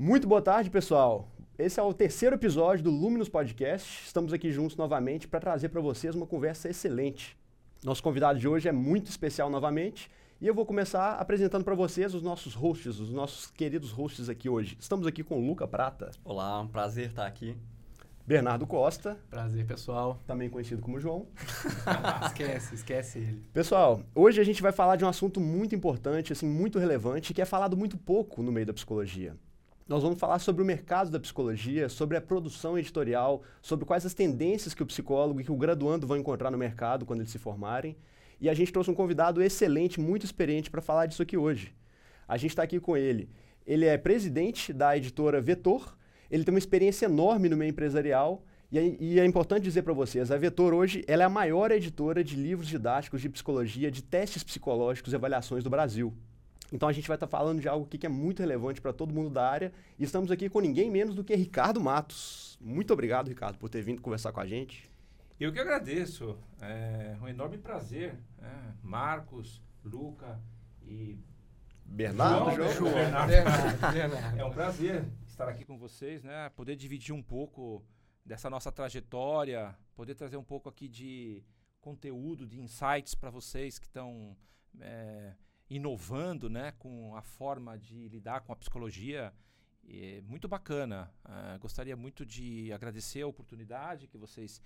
Muito boa tarde, pessoal. Esse é o terceiro episódio do Luminous Podcast. Estamos aqui juntos novamente para trazer para vocês uma conversa excelente. Nosso convidado de hoje é muito especial novamente e eu vou começar apresentando para vocês os nossos hosts, os nossos queridos hosts aqui hoje. Estamos aqui com o Luca Prata. Olá, um prazer estar aqui. Bernardo Costa. Prazer, pessoal. Também conhecido como João. esquece, esquece ele. Pessoal, hoje a gente vai falar de um assunto muito importante, assim, muito relevante, que é falado muito pouco no meio da psicologia. Nós vamos falar sobre o mercado da psicologia, sobre a produção editorial, sobre quais as tendências que o psicólogo e que o graduando vão encontrar no mercado quando eles se formarem. E a gente trouxe um convidado excelente, muito experiente para falar disso aqui hoje. A gente está aqui com ele. Ele é presidente da editora Vetor, ele tem uma experiência enorme no meio empresarial e é, e é importante dizer para vocês, a Vetor hoje ela é a maior editora de livros didáticos de psicologia, de testes psicológicos e avaliações do Brasil. Então a gente vai estar tá falando de algo que é muito relevante para todo mundo da área e estamos aqui com ninguém menos do que Ricardo Matos. Muito obrigado, Ricardo, por ter vindo conversar com a gente. Eu que agradeço. É um enorme prazer. É, Marcos, Luca e Bernardo, João. João. Bernardo. Bernardo, Bernardo. É um prazer estar aqui com vocês, né? Poder dividir um pouco dessa nossa trajetória, poder trazer um pouco aqui de conteúdo, de insights para vocês que estão é, inovando, né, com a forma de lidar com a psicologia. É muito bacana. Uh, gostaria muito de agradecer a oportunidade que vocês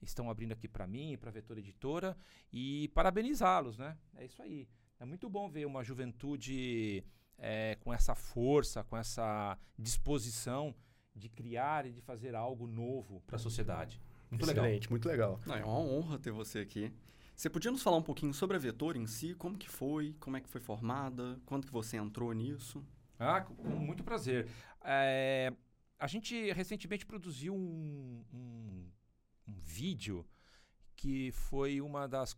estão abrindo aqui para mim, para a Vetor Editora e parabenizá-los, né? É isso aí. É muito bom ver uma juventude é, com essa força, com essa disposição de criar e de fazer algo novo para a sociedade. Muito Excelente, legal. muito legal. Não, é uma honra ter você aqui. Você podia nos falar um pouquinho sobre a Vetor em si? Como que foi? Como é que foi formada? Quando que você entrou nisso? Ah, com muito prazer. É, a gente recentemente produziu um, um, um vídeo que foi uma das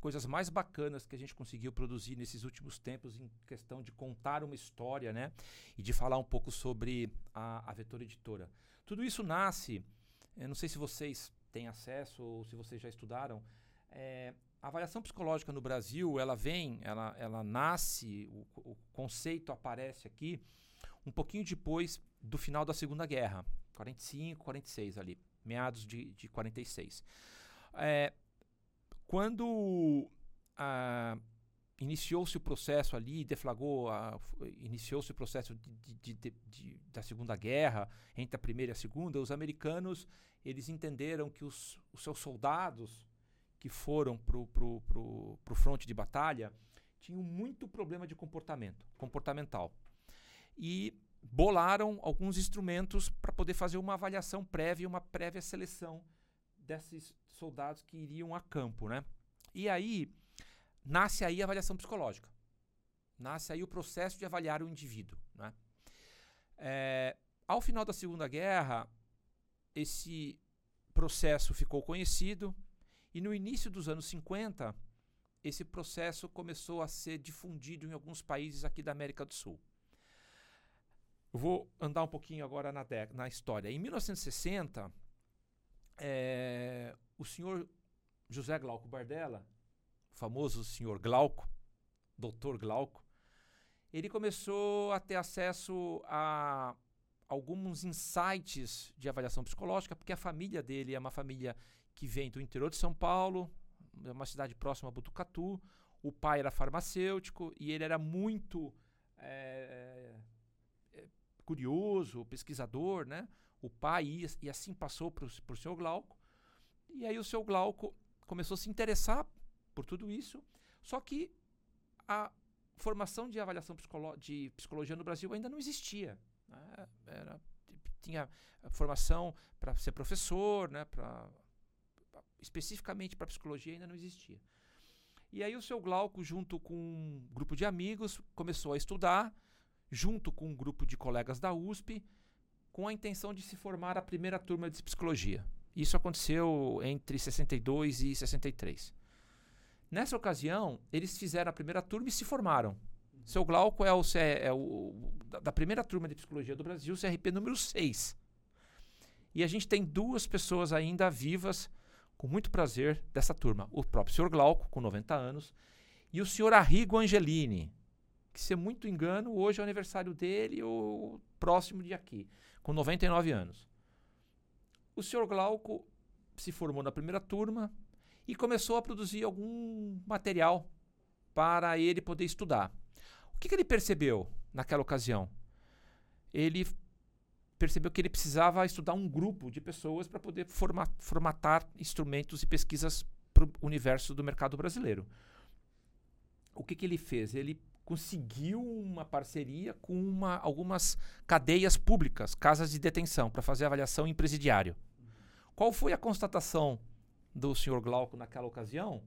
coisas mais bacanas que a gente conseguiu produzir nesses últimos tempos em questão de contar uma história, né? E de falar um pouco sobre a, a Vetor Editora. Tudo isso nasce, eu não sei se vocês têm acesso ou se vocês já estudaram, é, a avaliação psicológica no Brasil, ela vem, ela, ela nasce, o, o conceito aparece aqui um pouquinho depois do final da Segunda Guerra, 45, 46 ali, meados de, de 46. É, quando iniciou-se o processo ali, deflagrou, iniciou-se o processo de, de, de, da Segunda Guerra, entre a Primeira e a Segunda, os americanos eles entenderam que os, os seus soldados que foram para o fronte de batalha tinham muito problema de comportamento, comportamental. E bolaram alguns instrumentos para poder fazer uma avaliação prévia, uma prévia seleção desses soldados que iriam a campo, né? E aí nasce aí a avaliação psicológica, nasce aí o processo de avaliar o indivíduo, né? É, ao final da Segunda Guerra, esse processo ficou conhecido e no início dos anos 50, esse processo começou a ser difundido em alguns países aqui da América do Sul. Eu vou andar um pouquinho agora na, na história. Em 1960, é, o senhor José Glauco Bardella, o famoso senhor Glauco, doutor Glauco, ele começou a ter acesso a alguns insights de avaliação psicológica, porque a família dele é uma família que vem do interior de São Paulo, é uma cidade próxima a Botucatu. O pai era farmacêutico e ele era muito é, é, curioso, pesquisador, né? O pai ia, e assim passou para o seu Glauco. E aí o seu Glauco começou a se interessar por tudo isso. Só que a formação de avaliação de psicologia no Brasil ainda não existia. Né? Era, tinha formação para ser professor, né? para especificamente para psicologia ainda não existia. E aí o seu Glauco, junto com um grupo de amigos, começou a estudar, junto com um grupo de colegas da USP, com a intenção de se formar a primeira turma de psicologia. Isso aconteceu entre 62 e 63. Nessa ocasião, eles fizeram a primeira turma e se formaram. Seu Glauco é o, é o da primeira turma de psicologia do Brasil, CRP número 6. E a gente tem duas pessoas ainda vivas com muito prazer dessa turma. O próprio senhor Glauco, com 90 anos, e o senhor Arrigo Angelini, que, se muito engano, hoje é o aniversário dele, ou próximo de aqui, com 99 anos. O senhor Glauco se formou na primeira turma e começou a produzir algum material para ele poder estudar. O que, que ele percebeu naquela ocasião? Ele percebeu que ele precisava estudar um grupo de pessoas para poder forma formatar instrumentos e pesquisas para o universo do mercado brasileiro. O que, que ele fez? Ele conseguiu uma parceria com uma, algumas cadeias públicas, casas de detenção, para fazer avaliação em presidiário. Qual foi a constatação do senhor Glauco naquela ocasião?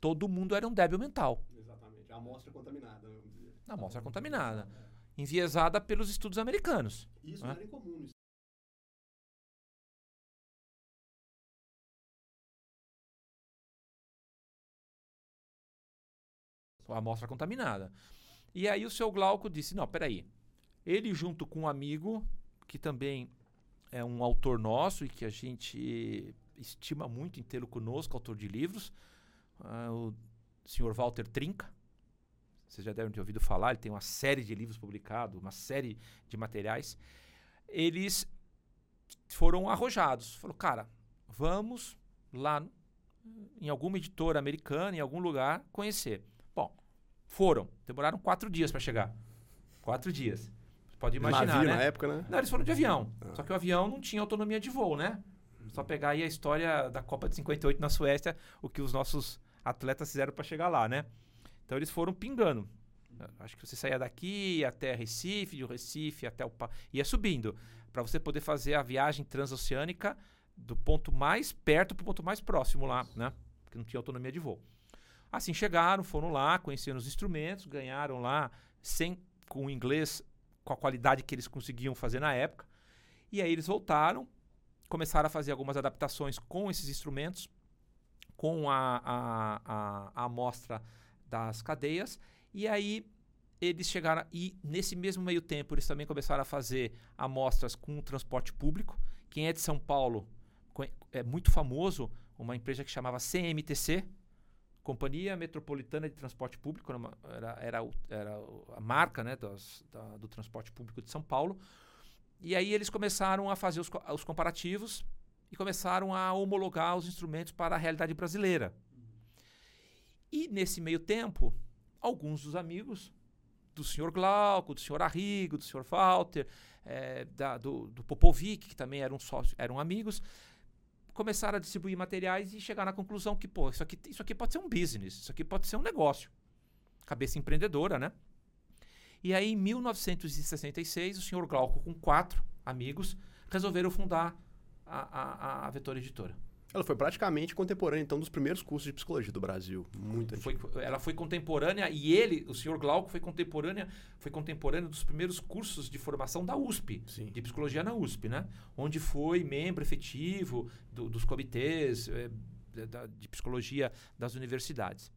Todo mundo era um débil mental. Exatamente. A amostra contaminada. A amostra contaminada. Enviesada pelos estudos americanos. Isso Hã? não era incomum. a amostra contaminada. E aí o seu Glauco disse: não, peraí. Ele, junto com um amigo, que também é um autor nosso e que a gente estima muito em tê-lo conosco, autor de livros, ah, o senhor Walter Trinca. Vocês já devem ter ouvido falar, ele tem uma série de livros publicados, uma série de materiais. Eles foram arrojados. Falou, cara, vamos lá em alguma editora americana, em algum lugar, conhecer. Bom, foram. Demoraram quatro dias para chegar. Quatro dias. Pode imaginar, Navio né? na época, né? Não, eles foram de avião. Ah. Só que o avião não tinha autonomia de voo, né? Só pegar aí a história da Copa de 58 na Suécia, o que os nossos atletas fizeram para chegar lá, né? Então eles foram pingando. Acho que você saía daqui até Recife, de Recife até o Pa- ia subindo para você poder fazer a viagem transoceânica do ponto mais perto para o ponto mais próximo lá, né? Porque não tinha autonomia de voo. Assim chegaram, foram lá, conheceram os instrumentos, ganharam lá sem com o inglês com a qualidade que eles conseguiam fazer na época. E aí eles voltaram, começaram a fazer algumas adaptações com esses instrumentos, com a, a, a, a amostra das cadeias. E aí eles chegaram. E nesse mesmo meio tempo, eles também começaram a fazer amostras com o transporte público. Quem é de São Paulo é muito famoso, uma empresa que chamava CMTC. Companhia Metropolitana de Transporte Público, era, era, era a marca né, dos- da- do transporte público de São Paulo. E aí eles começaram a fazer os, os comparativos e começaram a homologar os instrumentos para a realidade brasileira. E nesse meio tempo, alguns dos amigos do senhor Glauco, do senhor Arrigo, do senhor Walter, eh, da- do, do Popovic, que também eram sócios, eram amigos, começaram a distribuir materiais e chegaram à conclusão que, pô, isso aqui, isso aqui pode ser um business, isso aqui pode ser um negócio. Cabeça empreendedora, né? E aí, em 1966, o senhor Glauco, com quatro amigos, resolveram fundar a, a, a Vetor Editora. Ela foi praticamente contemporânea, então, dos primeiros cursos de psicologia do Brasil. Muito. Foi, ela foi contemporânea e ele, o senhor Glauco, foi contemporânea, foi contemporâneo dos primeiros cursos de formação da USP, Sim. de psicologia na USP, né? Onde foi membro efetivo do- dos comitês eh, da- de psicologia das universidades.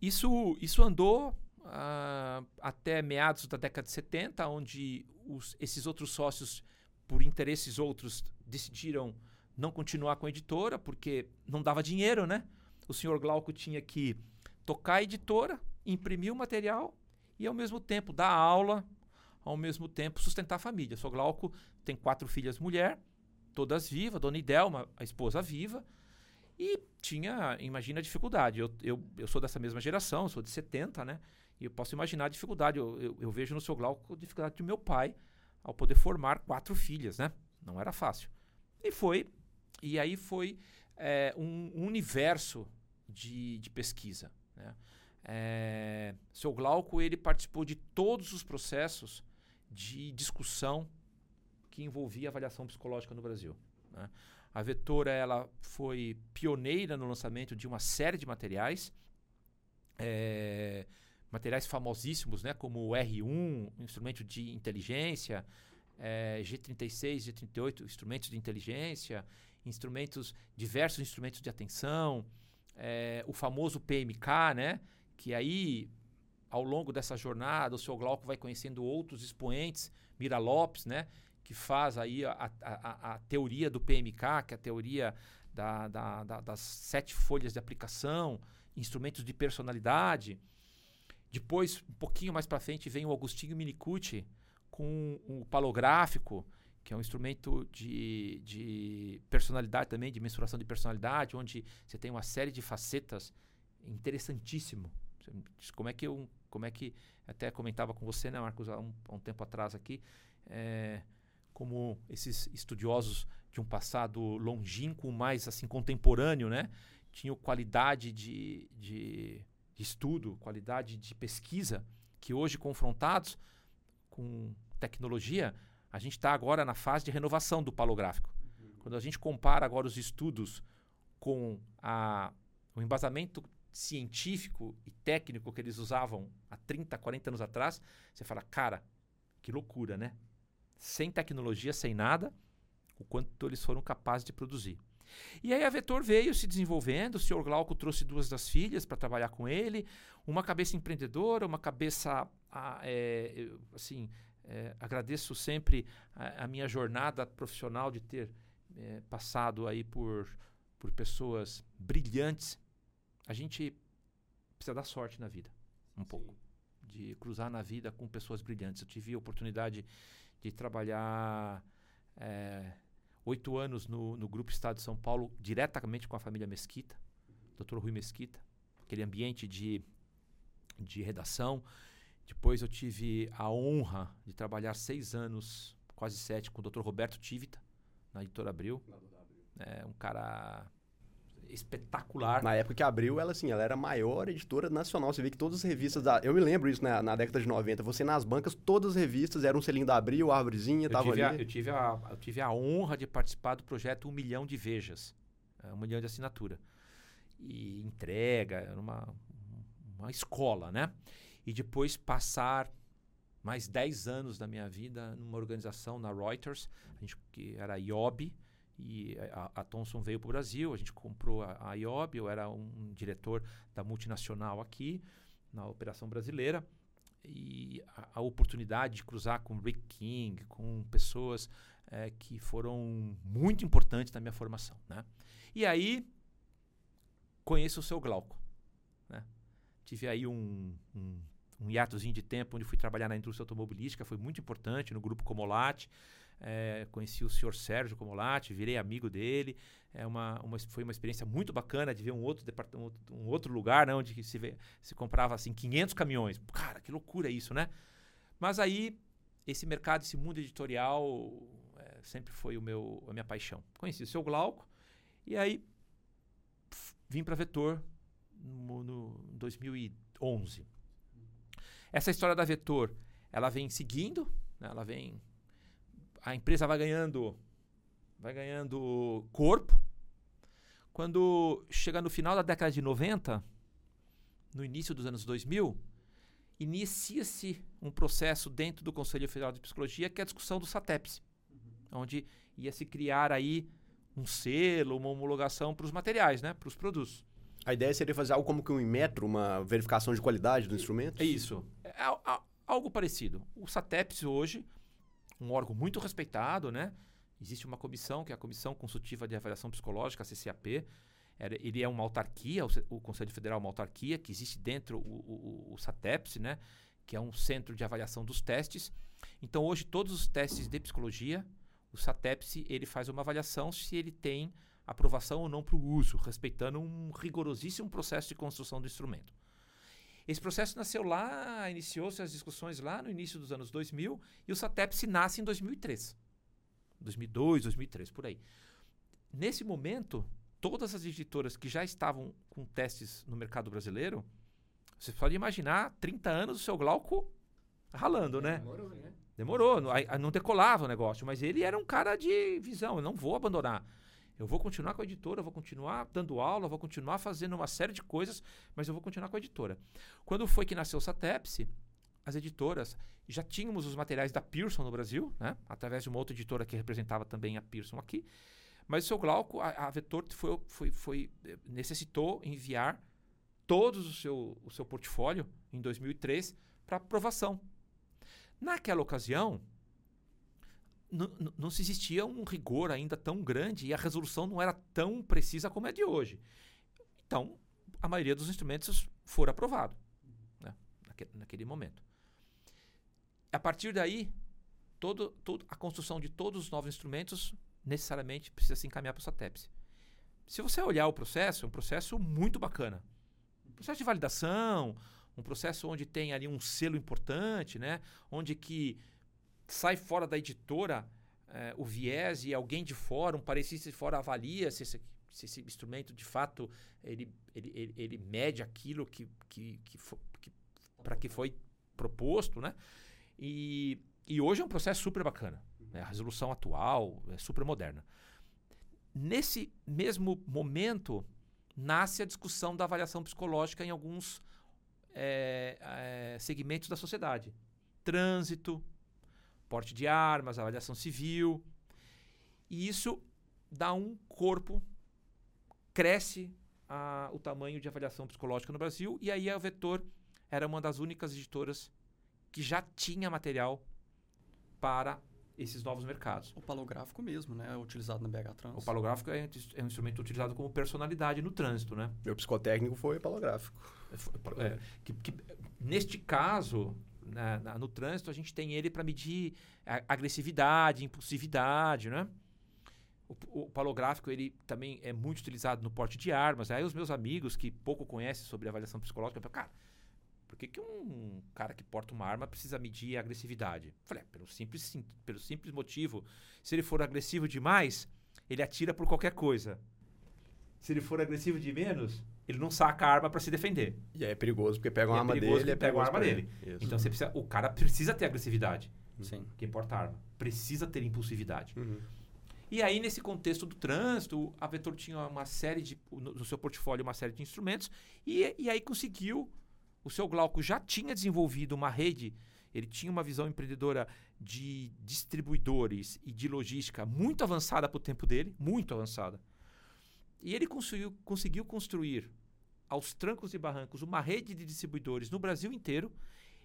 Isso, isso andou ah, até meados da década de 70, onde os- esses outros sócios, por interesses outros, decidiram não continuar com a editora, porque não dava dinheiro, né? O senhor Glauco tinha que tocar a editora, imprimir o material e, ao mesmo tempo, dar aula, ao mesmo tempo, sustentar a família. O senhor Glauco tem quatro filhas mulher, todas vivas, Dona Idelma, a esposa viva, e tinha, imagina a dificuldade. Eu, eu, eu sou dessa mesma geração, sou de 70, né? E eu posso imaginar a dificuldade. Eu, eu, eu vejo no seu Glauco a dificuldade do meu pai ao poder formar quatro filhas, né? Não era fácil. E foi, e aí foi é, um, universo de, de pesquisa. Né? É, seu Glauco ele participou de todos os processos de discussão que envolvia avaliação psicológica no Brasil. né? A Vetora ela foi pioneira no lançamento de uma série de materiais, é, materiais famosíssimos, né, como o R1, um instrumento de inteligência, é, G36, G38, instrumentos de inteligência, instrumentos, diversos instrumentos de atenção, é, o famoso PMK, né, que aí ao longo dessa jornada o seu Glauco vai conhecendo outros expoentes, Mira Lopes, né, que faz aí a, a, a, teoria do PMK, que é a teoria da, da, da, das sete folhas de aplicação, instrumentos de personalidade. Depois, um pouquinho mais para frente, vem o Agostinho Minicucci com o palográfico, que é um instrumento de, de personalidade também, de mensuração de personalidade, onde você tem uma série de facetas interessantíssimo. Como é que eu, como é que até comentava com você, né, Marcos, há um, há um tempo atrás aqui, é, como esses estudiosos de um passado longínquo, mais assim contemporâneo, né, tinham qualidade de, de, de estudo, qualidade de pesquisa, que hoje confrontados com tecnologia, a gente está agora na fase de renovação do palográfico. Uhum. Quando a gente compara agora os estudos com a, o embasamento científico e técnico que eles usavam há 30, 40 anos atrás, você fala, cara, que loucura, né? Sem tecnologia, sem nada, o quanto eles foram capazes de produzir. E aí a Vetor veio se desenvolvendo, o senhor Glauco trouxe duas das filhas para trabalhar com ele, uma cabeça empreendedora, uma cabeça, é, assim, é, agradeço sempre a, a, minha jornada profissional de ter é, passado aí por, por pessoas brilhantes. A gente precisa dar sorte na vida, um Sim. pouco. De cruzar na vida com pessoas brilhantes. Eu tive a oportunidade de trabalhar é, oito anos no, no Grupo Estado de São Paulo, diretamente com a família Mesquita, Dr. Rui Mesquita, aquele ambiente de, de redação. Depois eu tive a honra de trabalhar seis anos, quase sete, com o Dr. Roberto Tivita, na editora Abril. É um cara espetacular. Na época que abriu, ela assim, ela era a maior editora nacional. Você vê que todas as revistas da. Eu me lembro isso na, na década de 90. Você nas bancas, todas as revistas eram um selinho da Abril, Árvorezinha, tava tive ali. A, eu, tive a, eu tive a honra de participar do projeto Um Milhão de Vejas. É, um milhão de assinatura. E entrega, era uma, uma escola, né? E depois passar mais 10 anos da minha vida numa organização na Reuters, a gente, que era a IOB, e a, a Thomson veio para o Brasil, a gente comprou a, a IOB, eu era um diretor da multinacional aqui, na operação brasileira, e a, a oportunidade de cruzar com Rick King, com pessoas é, que foram muito importantes na minha formação. Né? E aí, conheço o seu Glauco. Né? Tive aí um, um um hiatozinho de tempo onde fui trabalhar na indústria automobilística, foi muito importante, no grupo Comolate. É, conheci o senhor Sérgio Comolati, virei amigo dele. É uma, uma, foi uma experiência muito bacana de ver um outro um outro lugar né, onde se, vê, se comprava assim 500 caminhões. Cara, que loucura isso, né? Mas aí esse mercado, esse mundo editorial é, sempre foi o meu, a minha paixão. Conheci o seu Glauco e aí pf, vim para Vetor no, no 2011. Essa história da Vetor, ela vem seguindo, né? ela vem a empresa vai ganhando vai ganhando corpo. Quando chega no final da década de 90, no início dos anos 2000, inicia-se um processo dentro do Conselho Federal de Psicologia, que é a discussão do SATEPS, uhum. onde ia se criar aí um selo, uma homologação para os materiais, né, para os produtos. A ideia seria fazer algo como que um Inmetro, uma verificação de qualidade do instrumento? É isso. Algo parecido. O SATEPS hoje, um órgão muito respeitado, né? Existe uma comissão, que é a Comissão Consultiva de Avaliação Psicológica, a CCAP. Ele é uma autarquia, o, Conselho Federal é uma autarquia, que existe dentro o, o, o SATEPS, né? Que é um centro de avaliação dos testes. Então, hoje, todos os testes de psicologia, o SATEPS, ele faz uma avaliação se ele tem aprovação ou não para o uso, respeitando um rigorosíssimo processo de construção do instrumento. Esse processo nasceu lá, iniciou-se as discussões lá no início dos anos 2000 e o SATEPS nasce em 2003. 2002, 2003, por aí. Nesse momento, todas as editoras que já estavam com testes no mercado brasileiro, você pode imaginar 30 anos o seu Glauco ralando, né? Demorou, né? Demorou, não, não decolava o negócio, mas ele era um cara de visão, eu não vou abandonar. Eu vou continuar com a editora, eu vou continuar dando aula, vou continuar fazendo uma série de coisas, mas eu vou continuar com a editora. Quando foi que nasceu o Satepsi, as editoras já tínhamos os materiais da Pearson no Brasil, né? através de uma outra editora que representava também a Pearson aqui. Mas o seu Glauco, a, a Vetor foi, foi, foi, eh, necessitou enviar todos o seu, o seu portfólio em 2003 para aprovação. Naquela ocasião, não se existia um rigor ainda tão grande e a resolução não era tão precisa como é de hoje. Então, a maioria dos instrumentos foram aprovados né, naquele, naquele momento. A partir daí, todo, todo, a construção de todos os novos instrumentos necessariamente precisa se encaminhar para o SATEPS. Se você olhar o processo, é um processo muito bacana. Um processo de validação, um processo onde tem ali um selo importante, né? Onde que sai fora da editora eh, o viés e alguém de fora, um parecista de fora avalia se esse, se esse instrumento de fato ele, ele, ele, ele mede aquilo que, que, que, que para que foi proposto, né? E, e hoje é um processo super bacana. Né? A resolução atual é super moderna. Nesse mesmo momento, nasce a discussão da avaliação psicológica em alguns é, é, segmentos da sociedade: trânsito, porte de armas, avaliação civil. E isso dá um corpo, cresce a, o tamanho de avaliação psicológica no Brasil, e aí a Vetor era uma das únicas editoras que já tinha material para esses novos mercados. O palográfico mesmo, né? É utilizado na BH Trans. O palográfico é, é, um instrumento utilizado como personalidade no trânsito, né? Meu psicotécnico foi palográfico. É, é, que, que, neste caso, na, na, no trânsito, a gente tem ele para medir agressividade, impulsividade, né? O, o, palográfico ele também é muito utilizado no porte de armas. Aí os meus amigos que pouco conhecem sobre avaliação psicológica falam, cara, por que, que um cara que porta uma arma precisa medir a agressividade? Falei, é, pelo, simples, sim, pelo simples motivo, se ele for agressivo demais, ele atira por qualquer coisa. Se ele for agressivo de menos, ele não saca a arma para se defender. E aí é perigoso, porque pega uma é arma dele, é pega a arma dele. Então você precisa, o cara precisa ter agressividade. Sim. Quem porta arma. Precisa ter impulsividade. Uhum. E aí, nesse contexto do trânsito, a Vetor tinha uma série de. no, no seu portfólio, uma série de instrumentos, e, e aí conseguiu o seu Glauco já tinha desenvolvido uma rede, ele tinha uma visão empreendedora de distribuidores e de logística muito avançada para o tempo dele, muito avançada. E ele conseguiu, conseguiu construir, aos trancos e barrancos, uma rede de distribuidores no Brasil inteiro.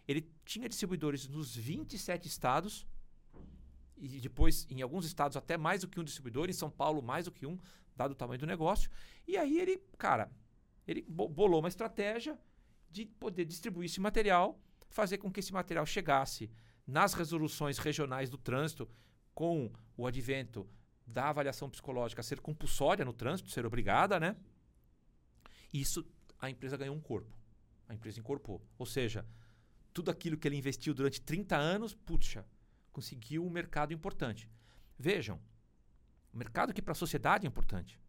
Ele tinha distribuidores nos 27 estados, e depois, em alguns estados, até mais do que um distribuidor, em São Paulo, mais do que um, dado o tamanho do negócio. E aí ele, cara, ele bolou uma estratégia de poder distribuir esse material, fazer com que esse material chegasse nas resoluções regionais do trânsito, com o advento da avaliação psicológica ser compulsória no trânsito, ser obrigada, né? Isso a empresa ganhou um corpo. A empresa incorporou. Ou seja, tudo aquilo que ele investiu durante 30 anos, puxa, conseguiu um mercado importante. Vejam, um mercado que para a sociedade é importante.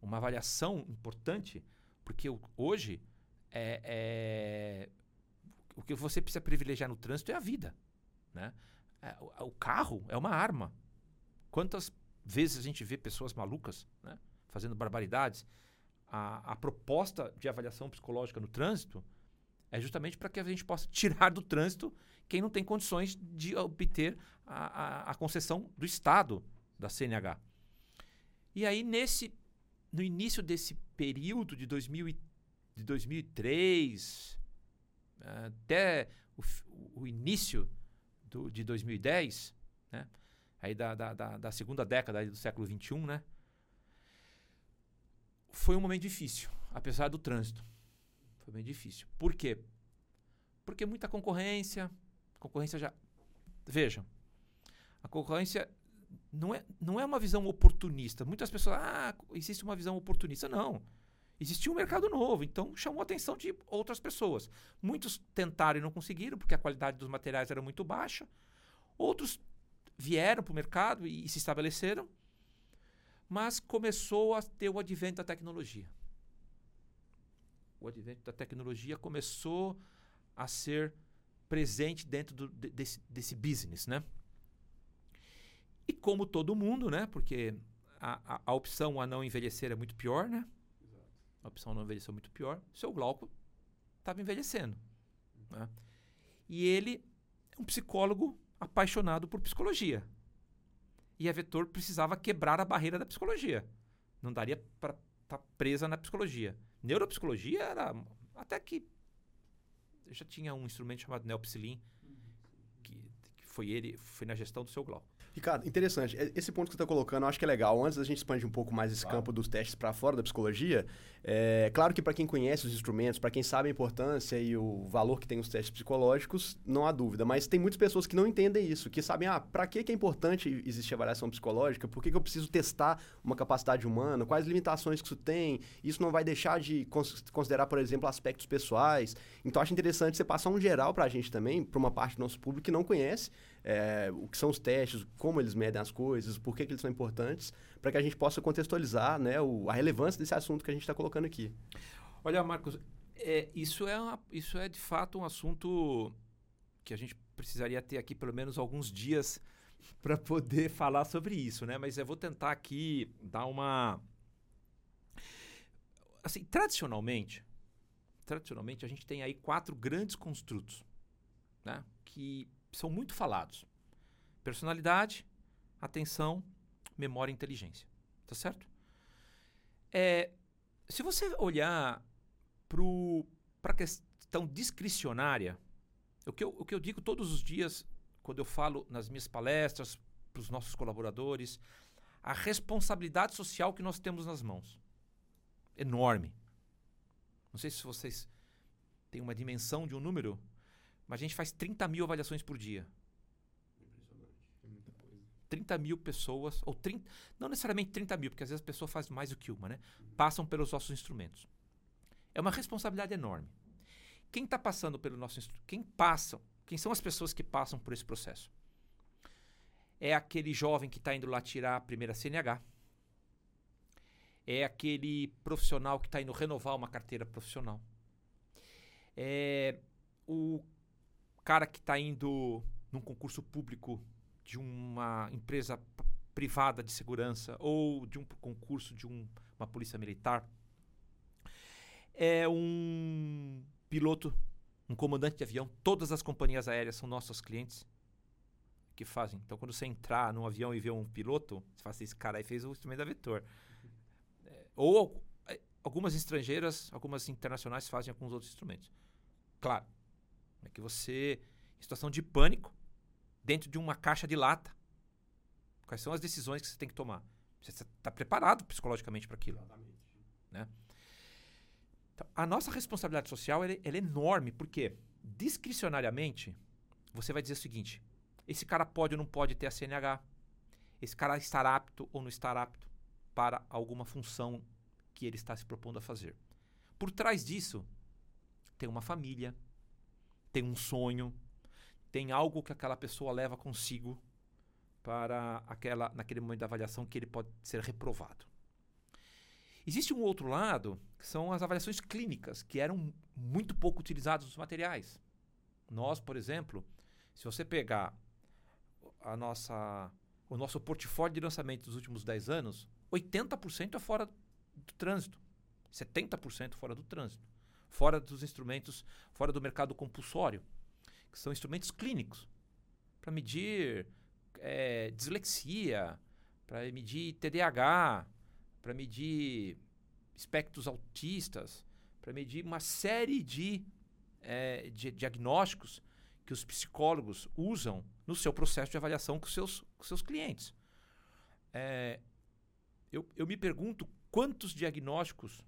Uma avaliação importante, porque hoje é, é, o que você precisa privilegiar no trânsito é a vida. Né? É, o, o, carro é uma arma. Quantas vezes a gente vê pessoas malucas né, fazendo barbaridades? A, a proposta de avaliação psicológica no trânsito é justamente para que a gente possa tirar do trânsito quem não tem condições de obter a, a, a concessão do Estado da CNH. E aí, nesse, no início desse período de 2013, de 2003 até o, o início do, de 2010, né? Aí da, da, da, da segunda década do século XXI, né? foi um momento difícil, apesar do trânsito. Foi bem difícil. Por quê? Porque muita concorrência, concorrência já. Vejam, a concorrência não é, não é uma visão oportunista. Muitas pessoas, ah, existe uma visão oportunista. Não. Existia um mercado novo, então chamou a atenção de outras pessoas. Muitos tentaram e não conseguiram, porque a qualidade dos materiais era muito baixa. Outros vieram para o mercado e, e se estabeleceram, mas começou a ter o advento da tecnologia. O advento da tecnologia começou a ser presente dentro do, desse, desse business, né? E como todo mundo, né? Porque a, a, a opção a não envelhecer é muito pior, né? a opção não envelheceu muito pior, seu Glauco estava envelhecendo. Né? E ele é um psicólogo apaixonado por psicologia. E a Vetor precisava quebrar a barreira da psicologia. Não daria para estar tá presa na psicologia. Neuropsicologia era até que eu já tinha um instrumento chamado Neopsilin, que, que foi ele, foi na gestão do seu Glauco. Ricardo, interessante. E- Esse ponto que você está colocando, eu acho que é legal. Antes da gente expandir um pouco mais esse campo dos testes para fora da psicologia, é claro que para quem conhece os instrumentos, para quem sabe a importância e o valor que tem os testes psicológicos, não há dúvida. Mas tem muitas pessoas que não entendem isso, que sabem, ah, para que que é importante existir avaliação psicológica? Por que, que eu preciso testar uma capacidade humana? Quais limitações que isso tem? Isso não vai deixar de cons- considerar, por exemplo, aspectos pessoais. Então, acho interessante você passar um geral para a gente também, para uma parte do nosso público que não conhece, é, o que são os testes, como eles medem as coisas, por que, que eles são importantes, para que a gente possa contextualizar né, o- a relevância desse assunto que a gente está colocando aqui. Olha, Marcos, é, isso, é uma- isso é de fato um assunto que a gente precisaria ter aqui pelo menos alguns dias para poder falar sobre isso, né? Mas eu vou tentar aqui dar uma. Assim, tradicionalmente, tradicionalmente a gente tem aí quatro grandes construtos, né? Que são muito falados: personalidade, atenção, memória e inteligência. Tá certo? É, se você olhar para a questão discricionária, o que, eu, o que eu digo todos os dias, quando eu falo nas minhas palestras, para os nossos colaboradores, a responsabilidade social que nós temos nas mãos. Enorme. Não sei se vocês têm uma dimensão de um número, mas a gente faz 30 mil avaliações por dia. 30 mil pessoas, ou 30, não necessariamente 30 mil, porque às vezes a pessoa faz mais do que uma, né? Passam pelos nossos instrumentos. É uma responsabilidade enorme. Quem está passando pelo nosso? Quem passam? Quem são as pessoas que passam por esse processo? É aquele jovem que está indo lá tirar a primeira CNH. É aquele profissional que está indo renovar uma carteira profissional. É o cara que está indo num concurso público de uma empresa privada de segurança ou de um concurso de um- uma polícia militar. É um piloto, um comandante de avião. Todas as companhias aéreas são nossos clientes que fazem. Então, quando você entrar num avião e ver um piloto, você fala assim, esse cara aí fez o instrumento da Vetor. É, ou é, algumas estrangeiras, algumas internacionais fazem alguns outros instrumentos. Claro, é que você, em situação de pânico, dentro de uma caixa de lata, quais são as decisões que você tem que tomar? Você está preparado psicologicamente para aquilo. Né? Então, a nossa responsabilidade social ela é, ela é enorme, porque discricionariamente você vai dizer o seguinte: esse cara pode ou não pode ter a CNH, esse cara estará apto ou não estará apto para alguma função que ele está se propondo a fazer. Por trás disso, tem uma família, tem um sonho, tem algo que aquela pessoa leva consigo para aquela naquele momento da avaliação que ele pode ser reprovado. Existe um outro lado, que são as avaliações clínicas, que eram muito pouco utilizadas nos materiais. Nós, por exemplo, se você pegar a nossa, o nosso portfólio de lançamento dos últimos 10 anos, 80% é fora do trânsito, 70% fora do trânsito, fora dos instrumentos, fora do mercado compulsório, que são instrumentos clínicos para medir eh, dislexia, para medir TDAH, para medir espectros autistas, para medir uma série de, eh, de diagnósticos que os psicólogos usam no seu processo de avaliação com seus, com seus clientes. Eh, eu, eu me pergunto quantos diagnósticos,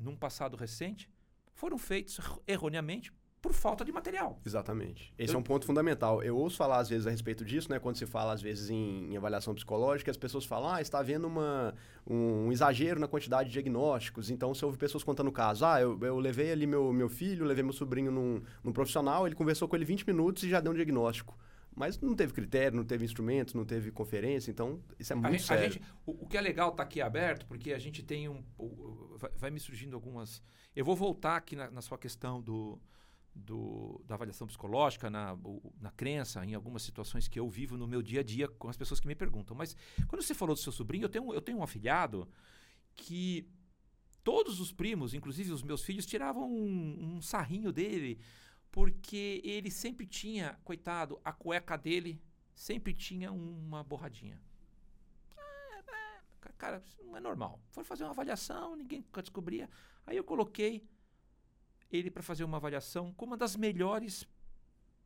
num passado recente, foram feitos erro- erroneamente por falta de material. Exatamente. Esse Eu- é um ponto fundamental. Eu ouço falar, às vezes, a respeito disso, né? Quando se fala, às vezes, em, em avaliação psicológica, as pessoas falam, ah, está havendo uma, um exagero na quantidade de diagnósticos. Então, você ouve pessoas contando casos. Ah, eu, eu levei ali meu, meu filho, levei meu sobrinho num, num profissional, ele conversou com ele 20 minutos e já deu um diagnóstico. Mas não teve critério, não teve instrumentos, não teve conferência, então isso é A muito a sério. gente- o, o que é legal estar aqui aberto, porque a gente tem um. vai, vai me surgindo algumas. Eu vou voltar aqui na, na sua questão do, do- da avaliação psicológica, na, na crença, em algumas situações que eu vivo no meu dia a dia com as pessoas que me perguntam. Mas quando você falou do seu sobrinho, eu tenho, eu tenho um afilhado que todos os primos, inclusive os meus filhos, tiravam um, um sarrinho dele, porque ele sempre tinha, coitado, a cueca dele sempre tinha uma borradinha. Ca- Cara, isso não é normal. Foram fazer uma avaliação, ninguém descobria. Aí eu coloquei ele para fazer uma avaliação com uma das melhores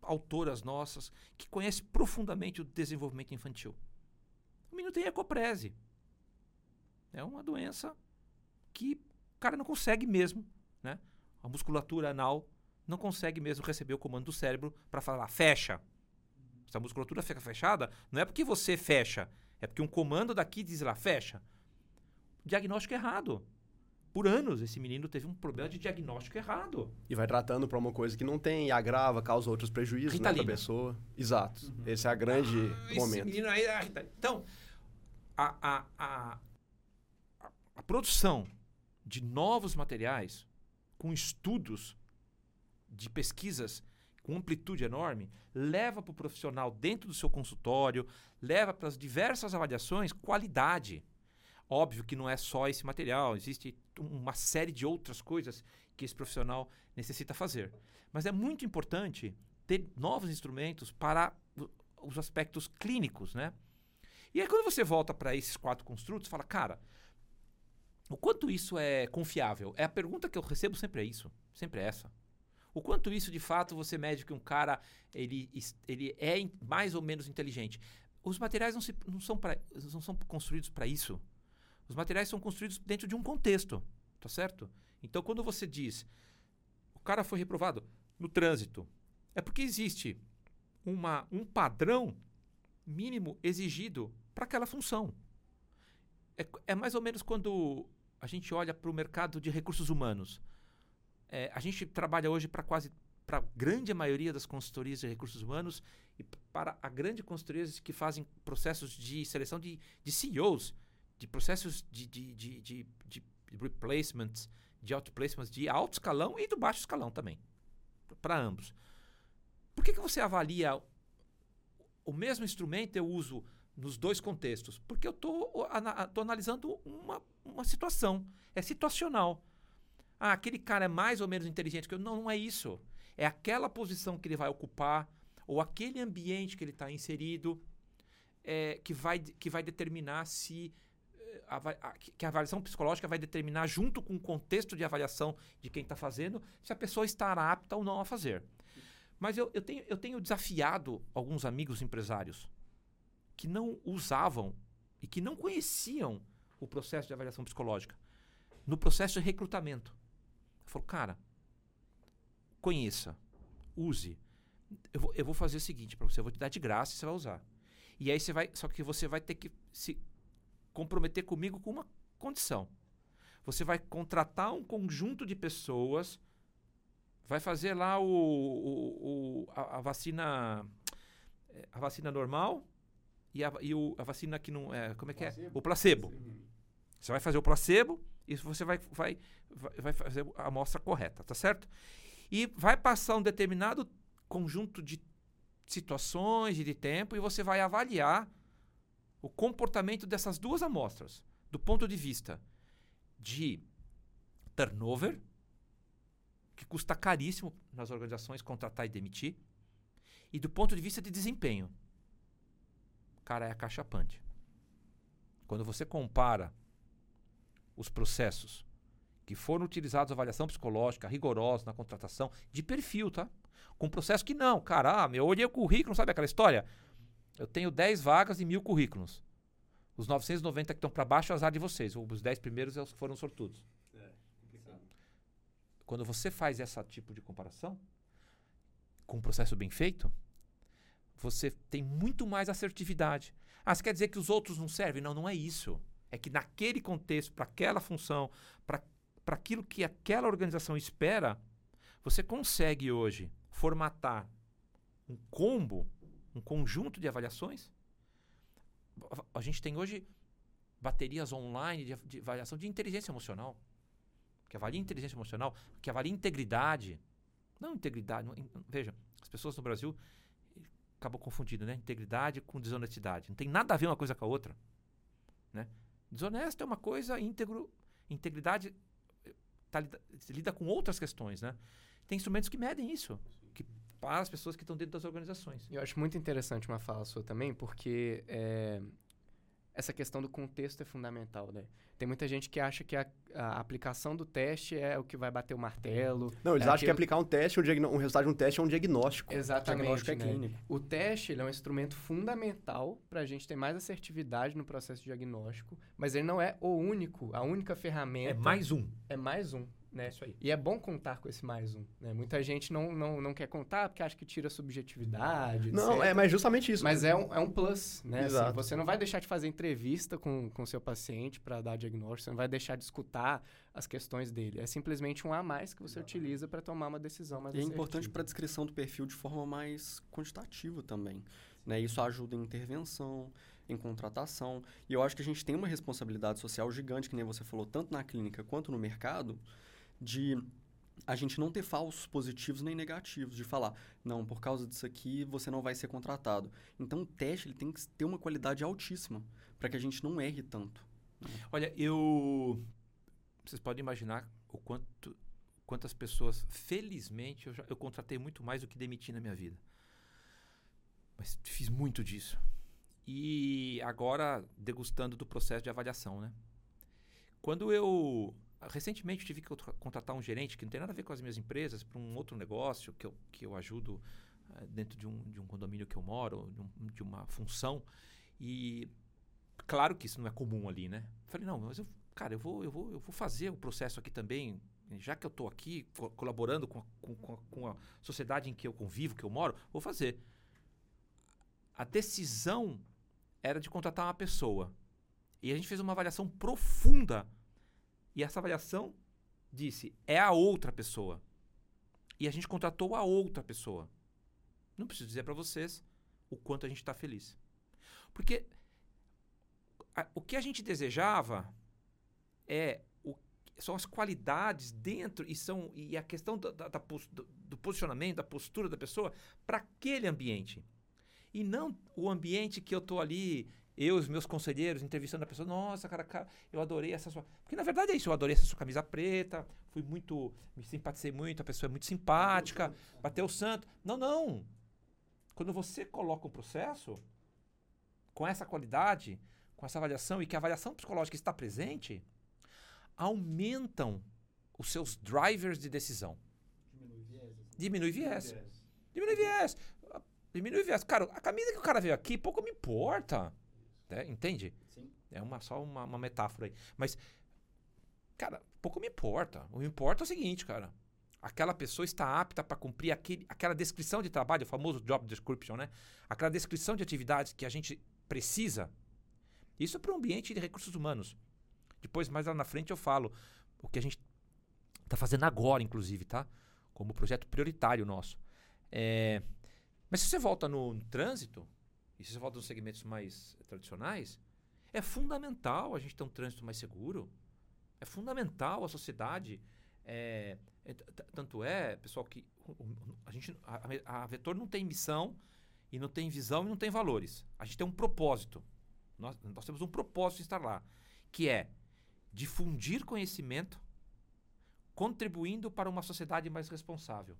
autoras nossas que conhecem profundamente o desenvolvimento infantil. O menino tem ecoprese. É uma doença que o cara não consegue mesmo, né? A musculatura anal não consegue mesmo receber o comando do cérebro para falar fecha. Se a musculatura fica fechada, não é porque você fecha, é porque um comando daqui diz lá fecha. Diagnóstico errado. Por anos esse menino teve um problema de diagnóstico errado. E vai tratando para uma coisa que não tem e agrava, causa outros prejuízos né, para a pessoa. Exato. Uhum. Esse é a grande ah, momento. menino aí, ah, então, a, a, a, a produção de novos materiais com estudos de pesquisas com amplitude enorme, leva para o profissional dentro do seu consultório, leva para as diversas avaliações qualidade. Óbvio que não é só esse material, existe uma série de outras coisas que esse profissional necessita fazer. Mas é muito importante ter novos instrumentos para os aspectos clínicos, né? E aí quando você volta para esses quatro construtos, fala, cara, o quanto isso é confiável? É a pergunta que eu recebo sempre é isso, sempre é essa. O quanto isso, de fato, você mede que um cara ele, ele é mais ou menos inteligente. Os materiais não, se, não, são, pra, não são construídos para isso. Os materiais são construídos dentro de um contexto, tá certo? Então, quando você diz o cara foi reprovado no trânsito, é porque existe uma, um padrão mínimo exigido para aquela função. É, é mais ou menos quando a gente olha para o mercado de recursos humanos. É, a gente trabalha hoje para quase para a grande maioria das consultorias de recursos humanos e para a grande consultorias que fazem processos de seleção de, de CEOs, de processos de, de, de, de, de replacements, de outplacements de alto escalão e do baixo escalão também, para ambos. Por que, que você avalia o mesmo instrumento eu uso nos dois contextos? Porque eu estou analisando uma, uma situação, é situacional. Ah, aquele cara é mais ou menos inteligente que eu. Não, não é isso. É aquela posição que ele vai ocupar, ou aquele ambiente que ele está inserido, é, que, vai, que vai determinar se. Eh, a, a, que a avaliação psicológica vai determinar, junto com o contexto de avaliação de quem está fazendo, se a pessoa estará apta ou não a fazer. Mas eu, eu, tenho, eu tenho desafiado alguns amigos empresários que não usavam e que não conheciam o processo de avaliação psicológica no processo de recrutamento. Falou, cara, conheça, use. Eu vou, eu vou fazer o seguinte para você, eu vou te dar de graça e você vai usar. E aí você vai, só que você vai ter que se comprometer comigo com uma condição. Você vai contratar um conjunto de pessoas, vai fazer lá o, o, o a, a, vacina a vacina normal e, a, e o, a vacina que não é como é que é o placebo. Você vai fazer o placebo e você vai, vai, vai fazer a amostra correta, tá certo? E vai passar um determinado conjunto de situações e de tempo e você vai avaliar o comportamento dessas duas amostras do ponto de vista de turnover, que custa caríssimo nas organizações contratar e demitir, e do ponto de vista de desempenho. Cara, é acachapante. Quando você compara os processos que foram utilizados avaliação psicológica rigorosa na contratação de perfil, tá? Com processo que não, cara, ah, eu olhei o currículo, sabe aquela história? Eu tenho 10 vagas e mil currículos. Os 990 que estão para baixo, é azar de vocês. Os 10 primeiros é foram sortudos. É, Quando você faz esse tipo de comparação, com um processo bem feito, você tem muito mais assertividade. Ah, você quer dizer que os outros não servem? Não, não é isso. É que naquele contexto, para aquela função, para aquilo que aquela organização espera, você consegue hoje formatar um combo, um conjunto de avaliações. A gente tem hoje baterias online de, de avaliação de inteligência emocional, que avalia inteligência emocional, que avalia integridade. Não integridade, não, veja, as pessoas no Brasil acabam confundindo, né? Integridade com desonestidade. Não tem nada a ver uma coisa com a outra, né? Desonesto é uma coisa, íntegro, integridade tá, lida com outras questões, né? Tem instrumentos que medem isso, que para as pessoas que estão dentro das organizações. Eu acho muito interessante uma fala sua também, porque é, essa questão do contexto é fundamental, né? Tem muita gente que acha que a, a aplicação do teste é o que vai bater o martelo. Não, eles é acham que aplicar um teste, um, um resultado de um teste é um diagnóstico. Exatamente, diagnóstico é né? clínico. O teste ele é um instrumento fundamental para a gente ter mais assertividade no processo diagnóstico, mas ele não é o único, a única ferramenta. É mais um. É mais um, né? Isso aí. E é bom contar com esse mais um, né? Muita gente não, não, não quer contar porque acha que tira a subjetividade, Não, etc. é, mas justamente isso. Mas é um, é um plus, né? Assim, Exato. você não vai deixar de fazer entrevista com o seu paciente para dar diagnóstico, você não vai deixar de escutar as questões dele. É simplesmente um a mais que você utiliza para tomar uma decisão mais E é importante para a descrição do perfil de forma mais quantitativa também. Né? Isso ajuda em intervenção, em contratação. E eu acho que a gente tem uma responsabilidade social gigante, que nem você falou, tanto na clínica quanto no mercado, de a gente não ter falsos positivos nem negativos, de falar, não, por causa disso aqui você não vai ser contratado. Então o teste ele tem que ter uma qualidade altíssima para que a gente não erre tanto. Olha, eu. Vocês podem imaginar o quanto. Quantas pessoas, felizmente, eu, já, eu contratei muito mais do que demiti na minha vida. Mas fiz muito disso. E agora, degustando do processo de avaliação, né? Quando eu. Recentemente tive que contra- contratar um gerente que não tem nada a ver com as minhas empresas, para um outro negócio que eu, que eu ajudo eh, dentro de um, de um condomínio que eu moro, de, um- de uma função. E claro que isso não é comum ali, né? Falei, não, mas eu, cara, eu vou, eu vou, eu vou fazer o processo aqui também, já que eu estou aqui co- colaborando com a, com a- com a sociedade em que eu convivo, que eu moro, vou fazer. A decisão era de contratar uma pessoa. E a gente fez uma avaliação profunda. E essa avaliação disse, é a outra pessoa. E a gente contratou a outra pessoa. Não preciso dizer para vocês o quanto a gente está feliz. Porque a- o que a gente desejava é o- são as qualidades dentro e são e a questão da- da- da do, do posicionamento, da postura da pessoa para aquele ambiente. E não o ambiente que eu tô ali, eu e os meus conselheiros entrevistando a pessoa, nossa, cara, cara, eu adorei essa sua. Porque na verdade é isso, eu adorei essa sua camisa preta, fui muito, me simpaticei muito, a pessoa é muito simpática, bateu o santo. Não, não. Quando você coloca o processo com essa qualidade, com essa avaliação e que a avaliação psicológica está presente, aumentam os seus drivers de decisão. Diminui viés. Diminui viés. Ah, Diminui viés. Cara, a camisa que o cara veio aqui, pouco me importa. Né? Entende? Sim. É uma, só uma, uma metáfora aí. Mas, cara, pouco me importa. O que importa é o seguinte, cara. Aquela pessoa está apta para cumprir aquele, aquela descrição de trabalho, o famoso job description, né? Aquela descrição de atividades que a gente precisa. Isso para o ambiente de recursos humanos. Depois, mais lá na frente, eu falo o que a gente está fazendo agora, inclusive, tá? Como projeto prioritário nosso. É, Mas se você volta no, no trânsito, e se você volta nos segmentos mais tradicionais, é fundamental a gente ter um trânsito mais seguro. É fundamental a sociedade. é, é, tanto é, pessoal, que a, gente, a, a Vetor não tem missão, e não tem visão, e não tem valores. A gente tem um propósito. Nós, nós temos um propósito de estar lá, que é difundir conhecimento, contribuindo para uma sociedade mais responsável.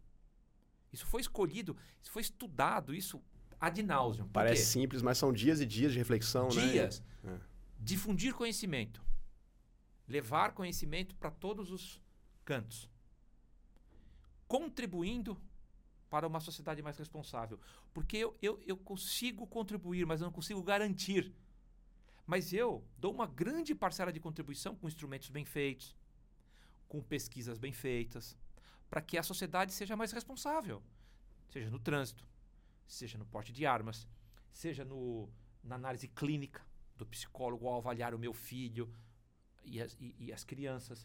Isso foi escolhido, isso foi estudado, isso ad nauseam. Por Parece quê? simples, mas são dias e dias de reflexão, né? dias. É. Difundir conhecimento. Levar conhecimento para todos os cantos. Contribuindo para uma sociedade mais responsável. Porque eu, eu, eu consigo contribuir, mas eu não consigo garantir. Mas eu dou uma grande parcela de contribuição com instrumentos bem feitos, com pesquisas bem feitas, para que a sociedade seja mais responsável. Seja no trânsito, seja no porte de armas, seja no, na análise clínica do psicólogo ao avaliar o meu filho e as, e- e as crianças.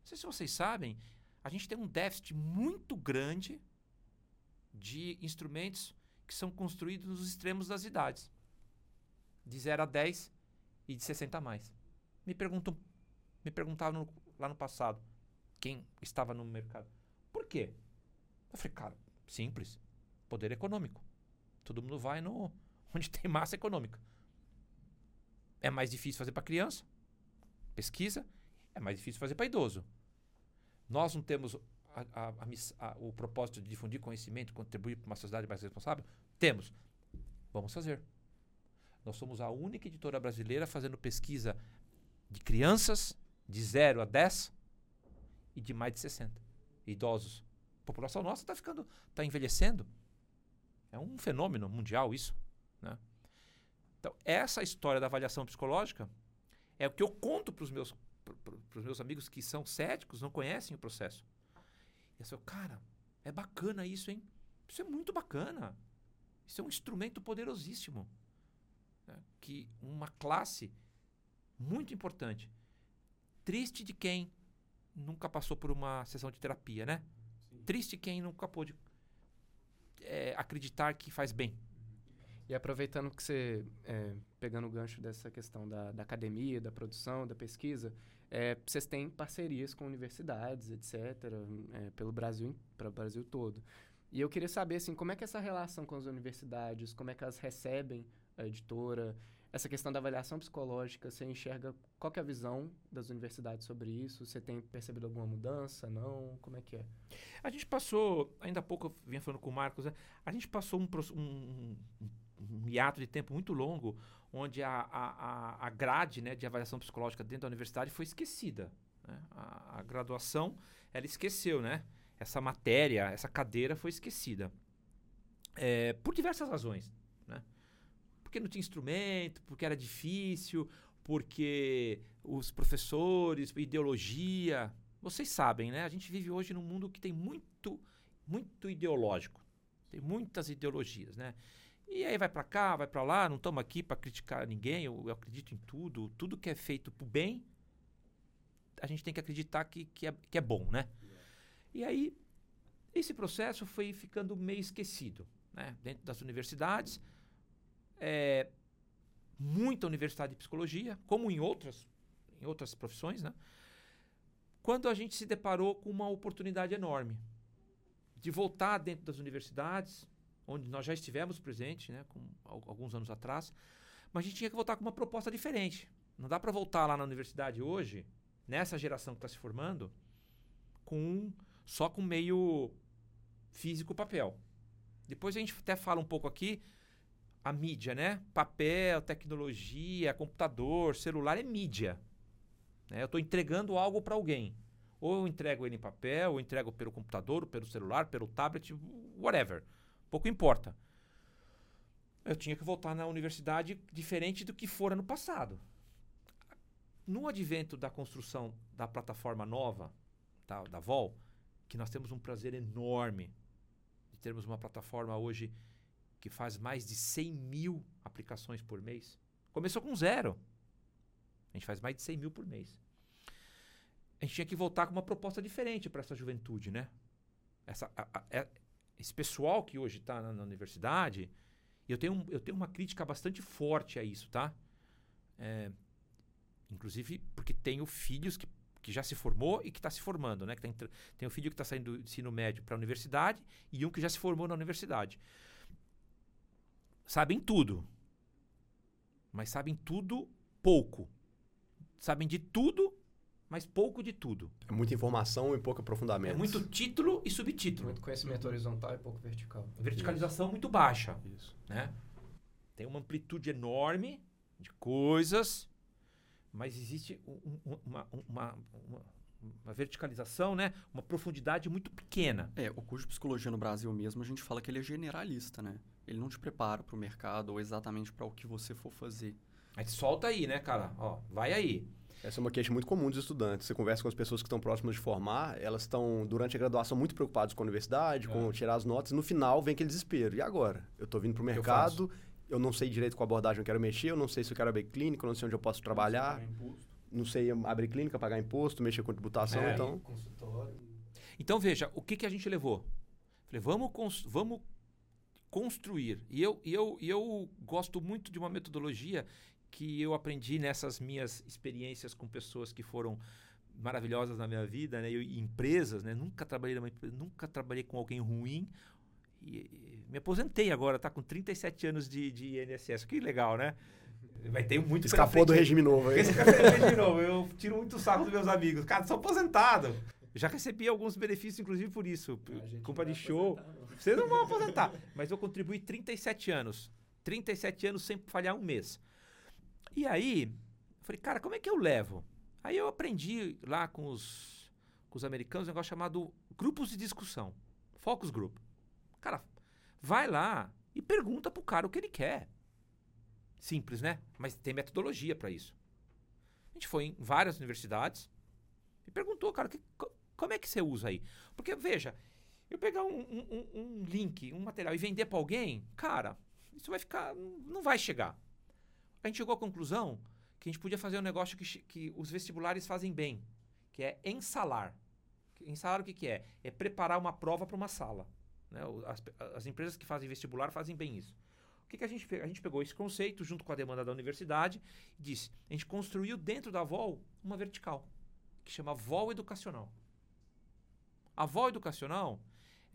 Não sei se vocês sabem, a gente tem um déficit muito grande de instrumentos que são construídos nos extremos das idades. De 0 a 10 e de 60 a mais. Me perguntam, me perguntavam no- lá no passado, quem estava no mercado. Por quê? Eu falei, cara, simples. Poder econômico. Todo mundo vai no onde tem massa econômica. É mais difícil fazer para criança. Pesquisa. É mais difícil fazer para idoso. Nós não temos a- a- a o propósito de difundir conhecimento, contribuir para uma sociedade mais responsável? Temos. Vamos fazer. Nós somos a única editora brasileira fazendo pesquisa de crianças de 0 a 10 e de mais de 60 idosos. A população nossa está ficando, está envelhecendo. É um fenômeno mundial isso. Né? Então, essa história da avaliação psicológica é o que eu conto para os meus, meus amigos que são céticos, não conhecem o processo. E eu falo, cara, é bacana isso, hein? Isso é muito bacana. Isso é um instrumento poderosíssimo. Né? Que uma classe muito importante. Triste de quem nunca passou por uma sessão de terapia, né? Sim. Triste quem nunca pôde é, acreditar que faz bem. E aproveitando que você, é, pegando o gancho dessa questão da, da academia, da produção, da pesquisa, é, vocês têm parcerias com universidades, etc., é, pelo Brasil, para o Brasil todo. E eu queria saber, assim, como é que é essa relação com as universidades, como é que elas recebem a editora, essa questão da avaliação psicológica, você enxerga qual é a visão das universidades sobre isso? Você tem percebido alguma mudança? Não? Como é que é? A gente passou, ainda há pouco eu vinha falando com o Marcos, né? a gente passou um, um, um, hiato de tempo muito longo onde a, a, a grade né, de avaliação psicológica dentro da universidade foi esquecida. Né? A, a graduação, ela esqueceu, né? Essa matéria, essa cadeira foi esquecida. É, por diversas razões porque não tinha instrumento, porque era difícil, porque os professores, ideologia. Vocês sabem, né? A gente vive hoje num mundo que tem muito, muito ideológico. Tem muitas ideologias, né? E aí vai para cá, vai para lá, não estamos aqui para criticar ninguém, eu, eu, acredito em tudo. Tudo que é feito pro bem, a gente tem que acreditar que, que, é, que é bom, né? E aí, esse processo foi ficando meio esquecido, né? Dentro das universidades, é, muita universidade de psicologia, como em outras, em outras profissões, né? Quando a gente se deparou com uma oportunidade enorme de voltar dentro das universidades, onde nós já estivemos presentes, né, com, alguns anos atrás, mas a gente tinha que voltar com uma proposta diferente. Não dá para voltar lá na universidade hoje, nessa geração que está se formando, com só com meio físico papel. Depois a gente até fala um pouco aqui a mídia, né? Papel, tecnologia, computador, celular é mídia. Né? Eu estou entregando algo para alguém. Ou eu entrego ele em papel, ou entrego pelo computador, pelo celular, pelo tablet, whatever. Pouco importa. Eu tinha que voltar na universidade diferente do que fora no passado. No advento da construção da plataforma nova, da, da VOL, que nós temos um prazer enorme de termos uma plataforma hoje que faz mais de 100 mil aplicações por mês. Começou com zero. A gente faz mais de 100 mil por mês. A gente tinha que voltar com uma proposta diferente para essa juventude, né? Essa, a, a, é, esse pessoal que hoje está na, na, universidade, eu tenho, eu tenho uma crítica bastante forte a isso, tá? É, inclusive porque tenho filhos que, que já se formou e que está se formando, né? Que tá, tem um filho que está saindo do ensino médio para a universidade e um que já se formou na universidade sabem tudo. Mas sabem tudo pouco. Sabem de tudo, mas pouco de tudo. É muita informação e pouco aprofundamento. É muito título e subtítulo. Muito conhecimento horizontal e pouco vertical. Verticalização Isso. muito baixa. Isso. Né? Tem uma amplitude enorme de coisas, mas existe um, uma, uma, uma, uma, verticalização, né? uma profundidade muito pequena. É, o curso de psicologia no Brasil mesmo, a gente fala que ele é generalista, né? Ele não te prepara para o mercado ou exatamente para o que você for fazer. Mas solta aí, né, cara? Ó, vai aí. Essa é uma queixa muito comum dos estudantes. Você conversa com as pessoas que estão próximas de formar, elas estão, durante a graduação, muito preocupadas com a universidade, é. com tirar as notas. No final, vem aquele desespero. E agora? Eu estou vindo para o mercado, eu, eu, não sei direito qual abordagem eu quero mexer, eu não sei se eu quero abrir clínica, eu não sei onde eu posso trabalhar. Não sei abrir clínica, pagar imposto, mexer com tributação, é, então... Então, veja, o que, que a gente levou? Falei, vamos, vamos construir. E eu, e eu, e eu gosto muito de uma metodologia que eu aprendi nessas minhas experiências com pessoas que foram maravilhosas na minha vida, né? E empresas, né? Nunca trabalhei numa empresa, nunca trabalhei com alguém ruim. E, e, me aposentei agora, tá com 37 anos de, de INSS. Que legal, né? Vai ter muito Escapou do regime novo aí. Escapou do regime novo. Eu tiro muito sarro dos meus amigos. Cara, sou aposentado. Já recebi alguns benefícios, inclusive, por isso. Culpa de show. Vocês não vão aposentar. Mas eu contribuí 37 anos 37 anos sem falhar um mês. E aí, falei, cara, como é que eu levo? Aí eu aprendi lá com os, com os americanos um negócio chamado grupos de discussão. Focus group. Cara, vai lá e pergunta pro cara o que ele quer. Simples, né? Mas tem metodologia para isso. A gente foi em várias universidades e perguntou, cara, que, como é que você usa aí? Porque, veja, eu pegar um, um, um link, um material e vender para alguém, cara, isso vai ficar. não vai chegar. A gente chegou à conclusão que a gente podia fazer um negócio que, que os vestibulares fazem bem, que é ensalar. Ensalar o que, que é? É preparar uma prova para uma sala. Né? As, as, empresas que fazem vestibular fazem bem isso. O que, que a gente fez? A gente pegou esse conceito junto com a demanda da universidade e disse: a gente construiu dentro da VOL uma vertical, que chama VOL Educacional. A VOL Educacional,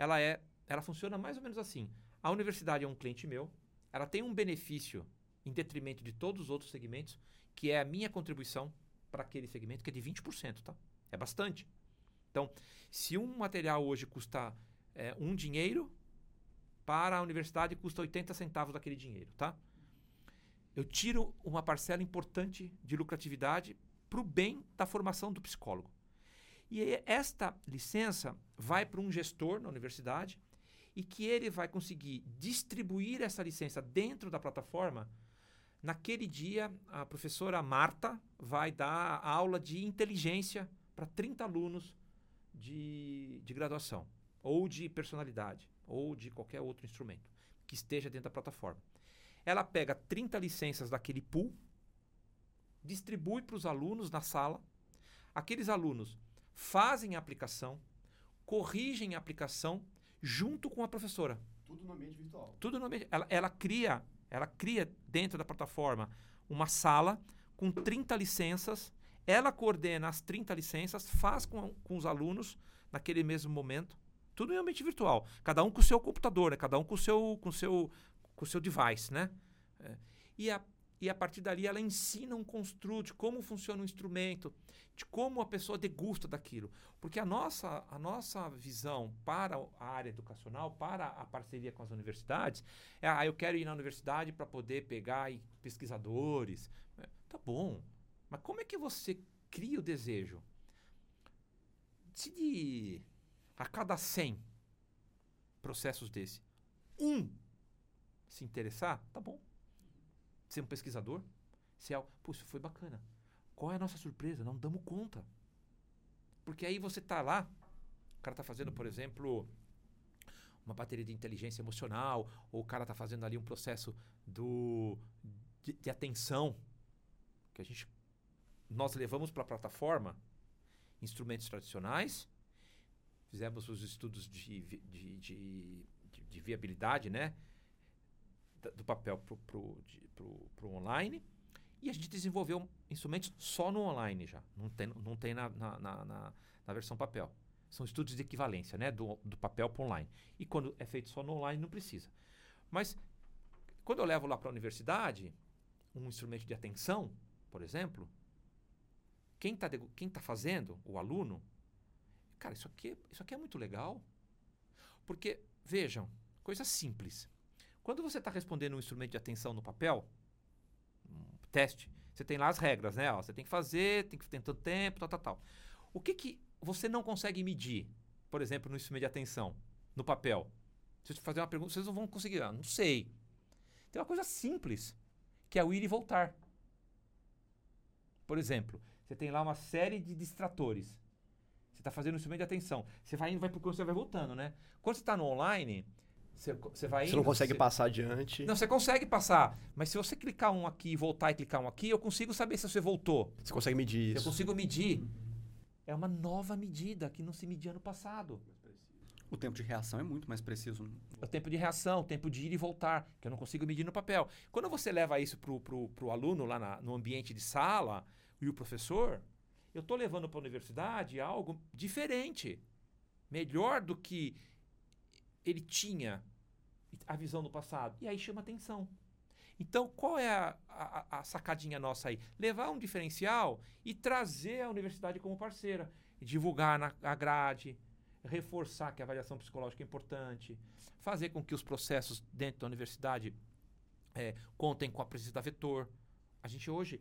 ela é, ela funciona mais ou menos assim. A universidade é um cliente meu, ela tem um benefício em detrimento de todos os outros segmentos, que é a minha contribuição para aquele segmento, que é de 20%, tá? É bastante. Então, se um material hoje custa é, um dinheiro, para a universidade custa 80 centavos daquele dinheiro, tá? Eu tiro uma parcela importante de lucratividade para o bem da formação do psicólogo. E esta licença vai para um gestor na universidade e que ele vai conseguir distribuir essa licença dentro da plataforma. Naquele dia, a professora Marta vai dar aula de inteligência para 30 alunos de, de graduação, ou de personalidade, ou de qualquer outro instrumento que esteja dentro da plataforma. Ela pega 30 licenças daquele pool, distribui para os alunos na sala. Aqueles alunos fazem a aplicação, corrigem a aplicação junto com a professora. Tudo no ambiente virtual. Tudo no ambiente. Ela, ela cria, ela cria dentro da plataforma uma sala com 30 licenças. Ela coordena as 30 licenças, faz com, com os alunos naquele mesmo momento. Tudo em ambiente virtual. Cada um com o seu computador, né? cada um com o seu, com o seu, com seu device, né? É. E a e a partir dali ela ensina um construto de como funciona o instrumento, de como a pessoa degusta daquilo. Porque a nossa, a nossa visão para a área educacional, para a parceria com as universidades, é, ah, eu quero ir na universidade para poder pegar pesquisadores. É, tá bom, mas como é que você cria o desejo? Se de a cada 100 processos desse, um se interessar, tá bom ser um pesquisador, ser algo, pô, isso foi bacana. Qual é a nossa surpresa? Não damos conta. Porque aí você está lá, o cara está fazendo, por exemplo, uma bateria de inteligência emocional, ou o cara está fazendo ali um processo do, de, de atenção, que a gente nós levamos para a plataforma instrumentos tradicionais, fizemos os estudos de, de, de, de viabilidade, né? Do papel para o online. E a gente desenvolveu instrumentos só no online já. Não tem, não tem na, na, na, na versão papel. São estudos de equivalência, né? Do, do papel para online. E quando é feito só no online, não precisa. Mas quando eu levo lá para a universidade, um instrumento de atenção, por exemplo, quem está quem tá fazendo, o aluno, cara, isso aqui, isso aqui é muito legal. Porque, vejam, coisa simples. Quando você está respondendo um instrumento de atenção no papel, um teste, você tem lá as regras, né? Ó, você tem que fazer, tem que ter tanto tempo, tal, tal, tal. O que, que você não consegue medir, por exemplo, no instrumento de atenção, no papel? Se eu fazer uma pergunta, vocês não vão conseguir. Ah, não sei. Tem uma coisa simples, que é o ir e voltar. Por exemplo, você tem lá uma série de distratores. Você está fazendo um instrumento de atenção. Você vai indo, vai procurando, você vai voltando, né? Quando você está no online, você, vai Você não consegue passar adiante. Não, você consegue passar. Mas se você clicar um aqui, voltar e clicar um aqui, eu consigo saber se você voltou. Você consegue medir isso. Eu consigo medir. É uma nova medida que não se media no passado. O tempo de reação é muito mais preciso. O tempo de reação, o tempo de ir e voltar, que eu não consigo medir no papel. Quando você leva isso para o aluno lá na, no ambiente de sala e o professor, eu estou levando para a universidade algo diferente. Melhor do que ele tinha a visão do passado. E aí chama atenção. Então, qual é a, a, a, sacadinha nossa aí? Levar um diferencial e trazer a universidade como parceira. Divulgar na a grade, reforçar que a avaliação psicológica é importante, fazer com que os processos dentro da universidade É, contem com a presença da Vetor. A gente hoje,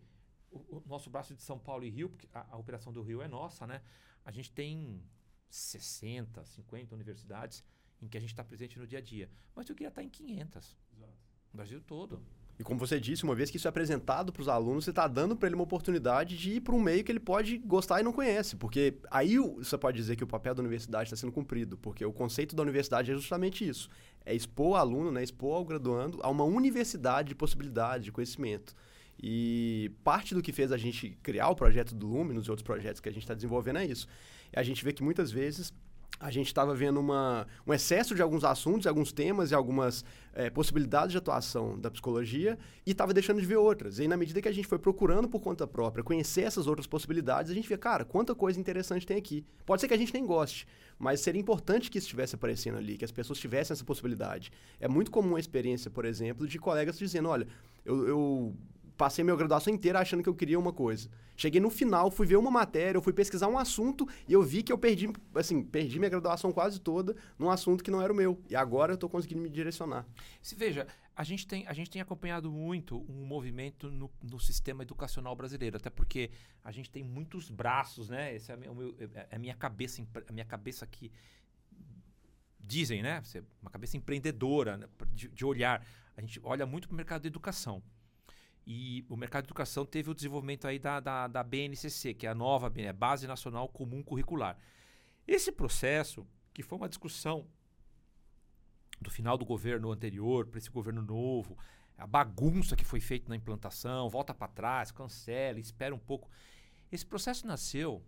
o, o nosso braço de São Paulo e Rio, porque a, a operação do Rio é nossa, né? A gente tem 60, 50 universidades em que a gente está presente no dia a dia. Mas eu queria estar em 500. Exato. No Brasil todo. E como você disse, uma vez que isso é apresentado para os alunos, você está dando para ele uma oportunidade de ir para um meio que ele pode gostar e não conhece. Porque aí você pode dizer que o papel da universidade está sendo cumprido. Porque o conceito da universidade é justamente isso. É expor o aluno, né, expor ao graduando a uma universidade de possibilidade, de conhecimento. E parte do que fez a gente criar o projeto do Luminous e outros projetos que a gente está desenvolvendo é isso. A gente vê que muitas vezes a gente estava vendo uma, um excesso de alguns assuntos, alguns temas e algumas é, possibilidades de atuação da psicologia e estava deixando de ver outras. E aí, na medida que a gente foi procurando por conta própria conhecer essas outras possibilidades, a gente vê, cara, quanta coisa interessante tem aqui. Pode ser que a gente nem goste, mas seria importante que isso estivesse aparecendo ali, que as pessoas tivessem essa possibilidade. É muito comum a experiência, por exemplo, de colegas dizendo: olha, eu, eu passei minha graduação inteira achando que eu queria uma coisa. Cheguei no final, fui ver uma matéria, eu fui pesquisar um assunto e eu vi que eu perdi, assim, perdi minha graduação quase toda num assunto que não era o meu. E agora eu estou conseguindo me direcionar. Se veja, a gente tem, a gente tem acompanhado muito um movimento no, no sistema educacional brasileiro, até porque a gente tem muitos braços, né? Essa é a minha, é, é a minha cabeça, a minha cabeça aqui dizem, né? Uma cabeça empreendedora né? de, de olhar. A gente olha muito para o mercado de educação. E o mercado de educação teve o desenvolvimento aí da, da, da BNCC, que é a nova é Base Nacional Comum Curricular. Esse processo, que foi uma discussão do final do governo anterior para esse governo novo, a bagunça que foi feita na implantação, volta para trás, cancela, espera um pouco. Esse processo nasceu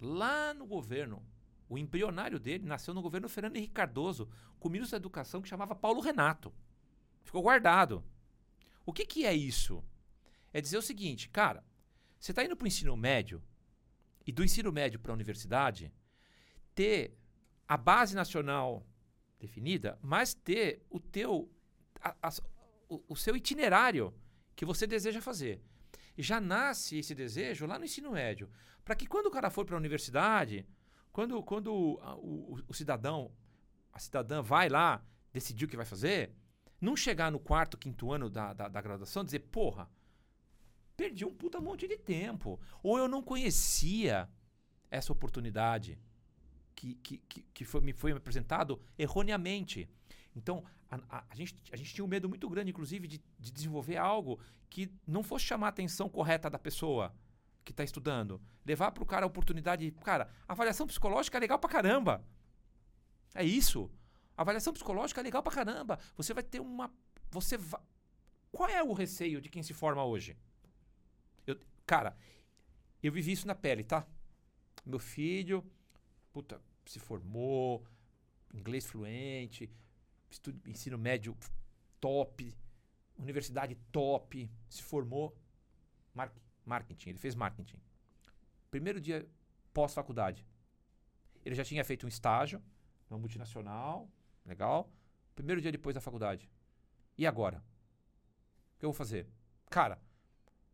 lá no governo. O embrionário dele nasceu no governo Fernando Henrique Cardoso, com o ministro da Educação que chamava Paulo Renato. Ficou guardado. O que, que é isso? É dizer o seguinte, cara, você está indo para o ensino médio e do ensino médio para a universidade, ter a base nacional definida, mas ter o teu a, a, o, o, seu itinerário que você deseja fazer. Já nasce esse desejo lá no ensino médio, para que quando o cara for para a universidade, quando, quando a, o, o cidadão, a cidadã vai lá decidir o que vai fazer, não chegar no quarto, quinto ano da, da, da graduação e dizer, porra, perdi um puta monte de tempo. Ou eu não conhecia essa oportunidade que, que, que, que foi, me foi apresentado erroneamente. Então, a, a, a, gente, a gente tinha um medo muito grande, inclusive, de, de desenvolver algo que não fosse chamar a atenção correta da pessoa que está estudando. Levar para o cara a oportunidade. Cara, avaliação psicológica é legal pra caramba. É isso. Avaliação psicológica é legal pra caramba. Você vai ter uma. Você vai. Qual é o receio de quem se forma hoje? Eu, cara, eu vivi isso na pele, tá? Meu filho, puta, se formou, inglês fluente, estudo, ensino médio top, universidade top, se formou, mar, marketing, ele fez marketing. Primeiro dia pós-faculdade, ele já tinha feito um estágio numa multinacional, Legal? Primeiro dia depois da faculdade. E agora? O que eu vou fazer? Cara,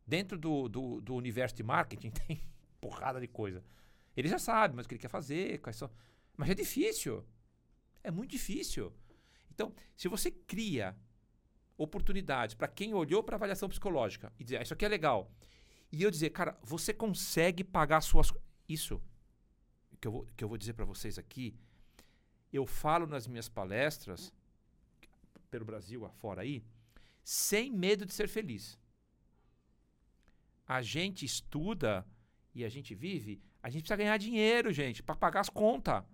dentro do, do, do universo de marketing tem porrada de coisa. Ele já sabe, mas o que ele quer fazer, quais são. Mas é difícil. É muito difícil. Então, se você cria oportunidades para quem olhou para avaliação psicológica e dizer, ah, isso aqui é legal. E eu dizer, cara, você consegue pagar suas. Isso que eu vou, que eu vou dizer para vocês aqui eu falo nas minhas palestras, pelo Brasil afora aí, sem medo de ser feliz. A gente estuda e a gente vive, a gente precisa ganhar dinheiro, gente, para pagar as contas.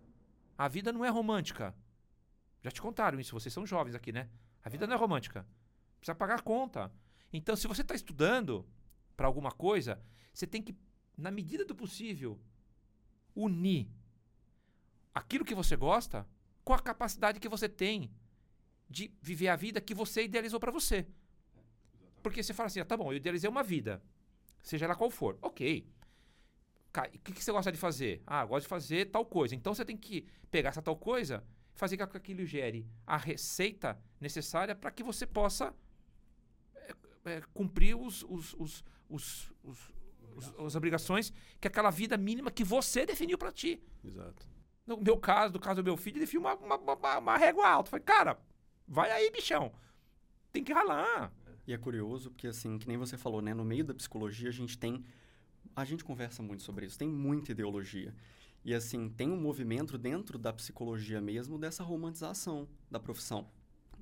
A vida não é romântica. Já te contaram isso, vocês são jovens aqui, né? A vida não é romântica. Precisa pagar a conta. Então, se você está estudando para alguma coisa, você tem que, na medida do possível, unir aquilo que você gosta com a capacidade que você tem de viver a vida que você idealizou para você. Porque você fala assim, ah, tá bom, eu idealizei uma vida, seja ela qual for. Ok. O que, que você gosta de fazer? Ah, gosto de fazer tal coisa. Então você tem que pegar essa tal coisa, fazer com que aquilo gere a receita necessária para que você possa é, cumprir os, os, os, os, os, as obrigações que aquela vida mínima que você definiu para ti. Exato. No meu caso, do caso do meu filho, ele viu uma, uma, uma, uma régua alta. Falei, cara, vai aí, bichão. tem que ralar. E é curioso porque, assim, que nem você falou, né? No meio da psicologia, a gente tem... A gente conversa muito sobre isso. Tem muita ideologia. E, assim, tem um movimento dentro da psicologia mesmo dessa romantização da profissão.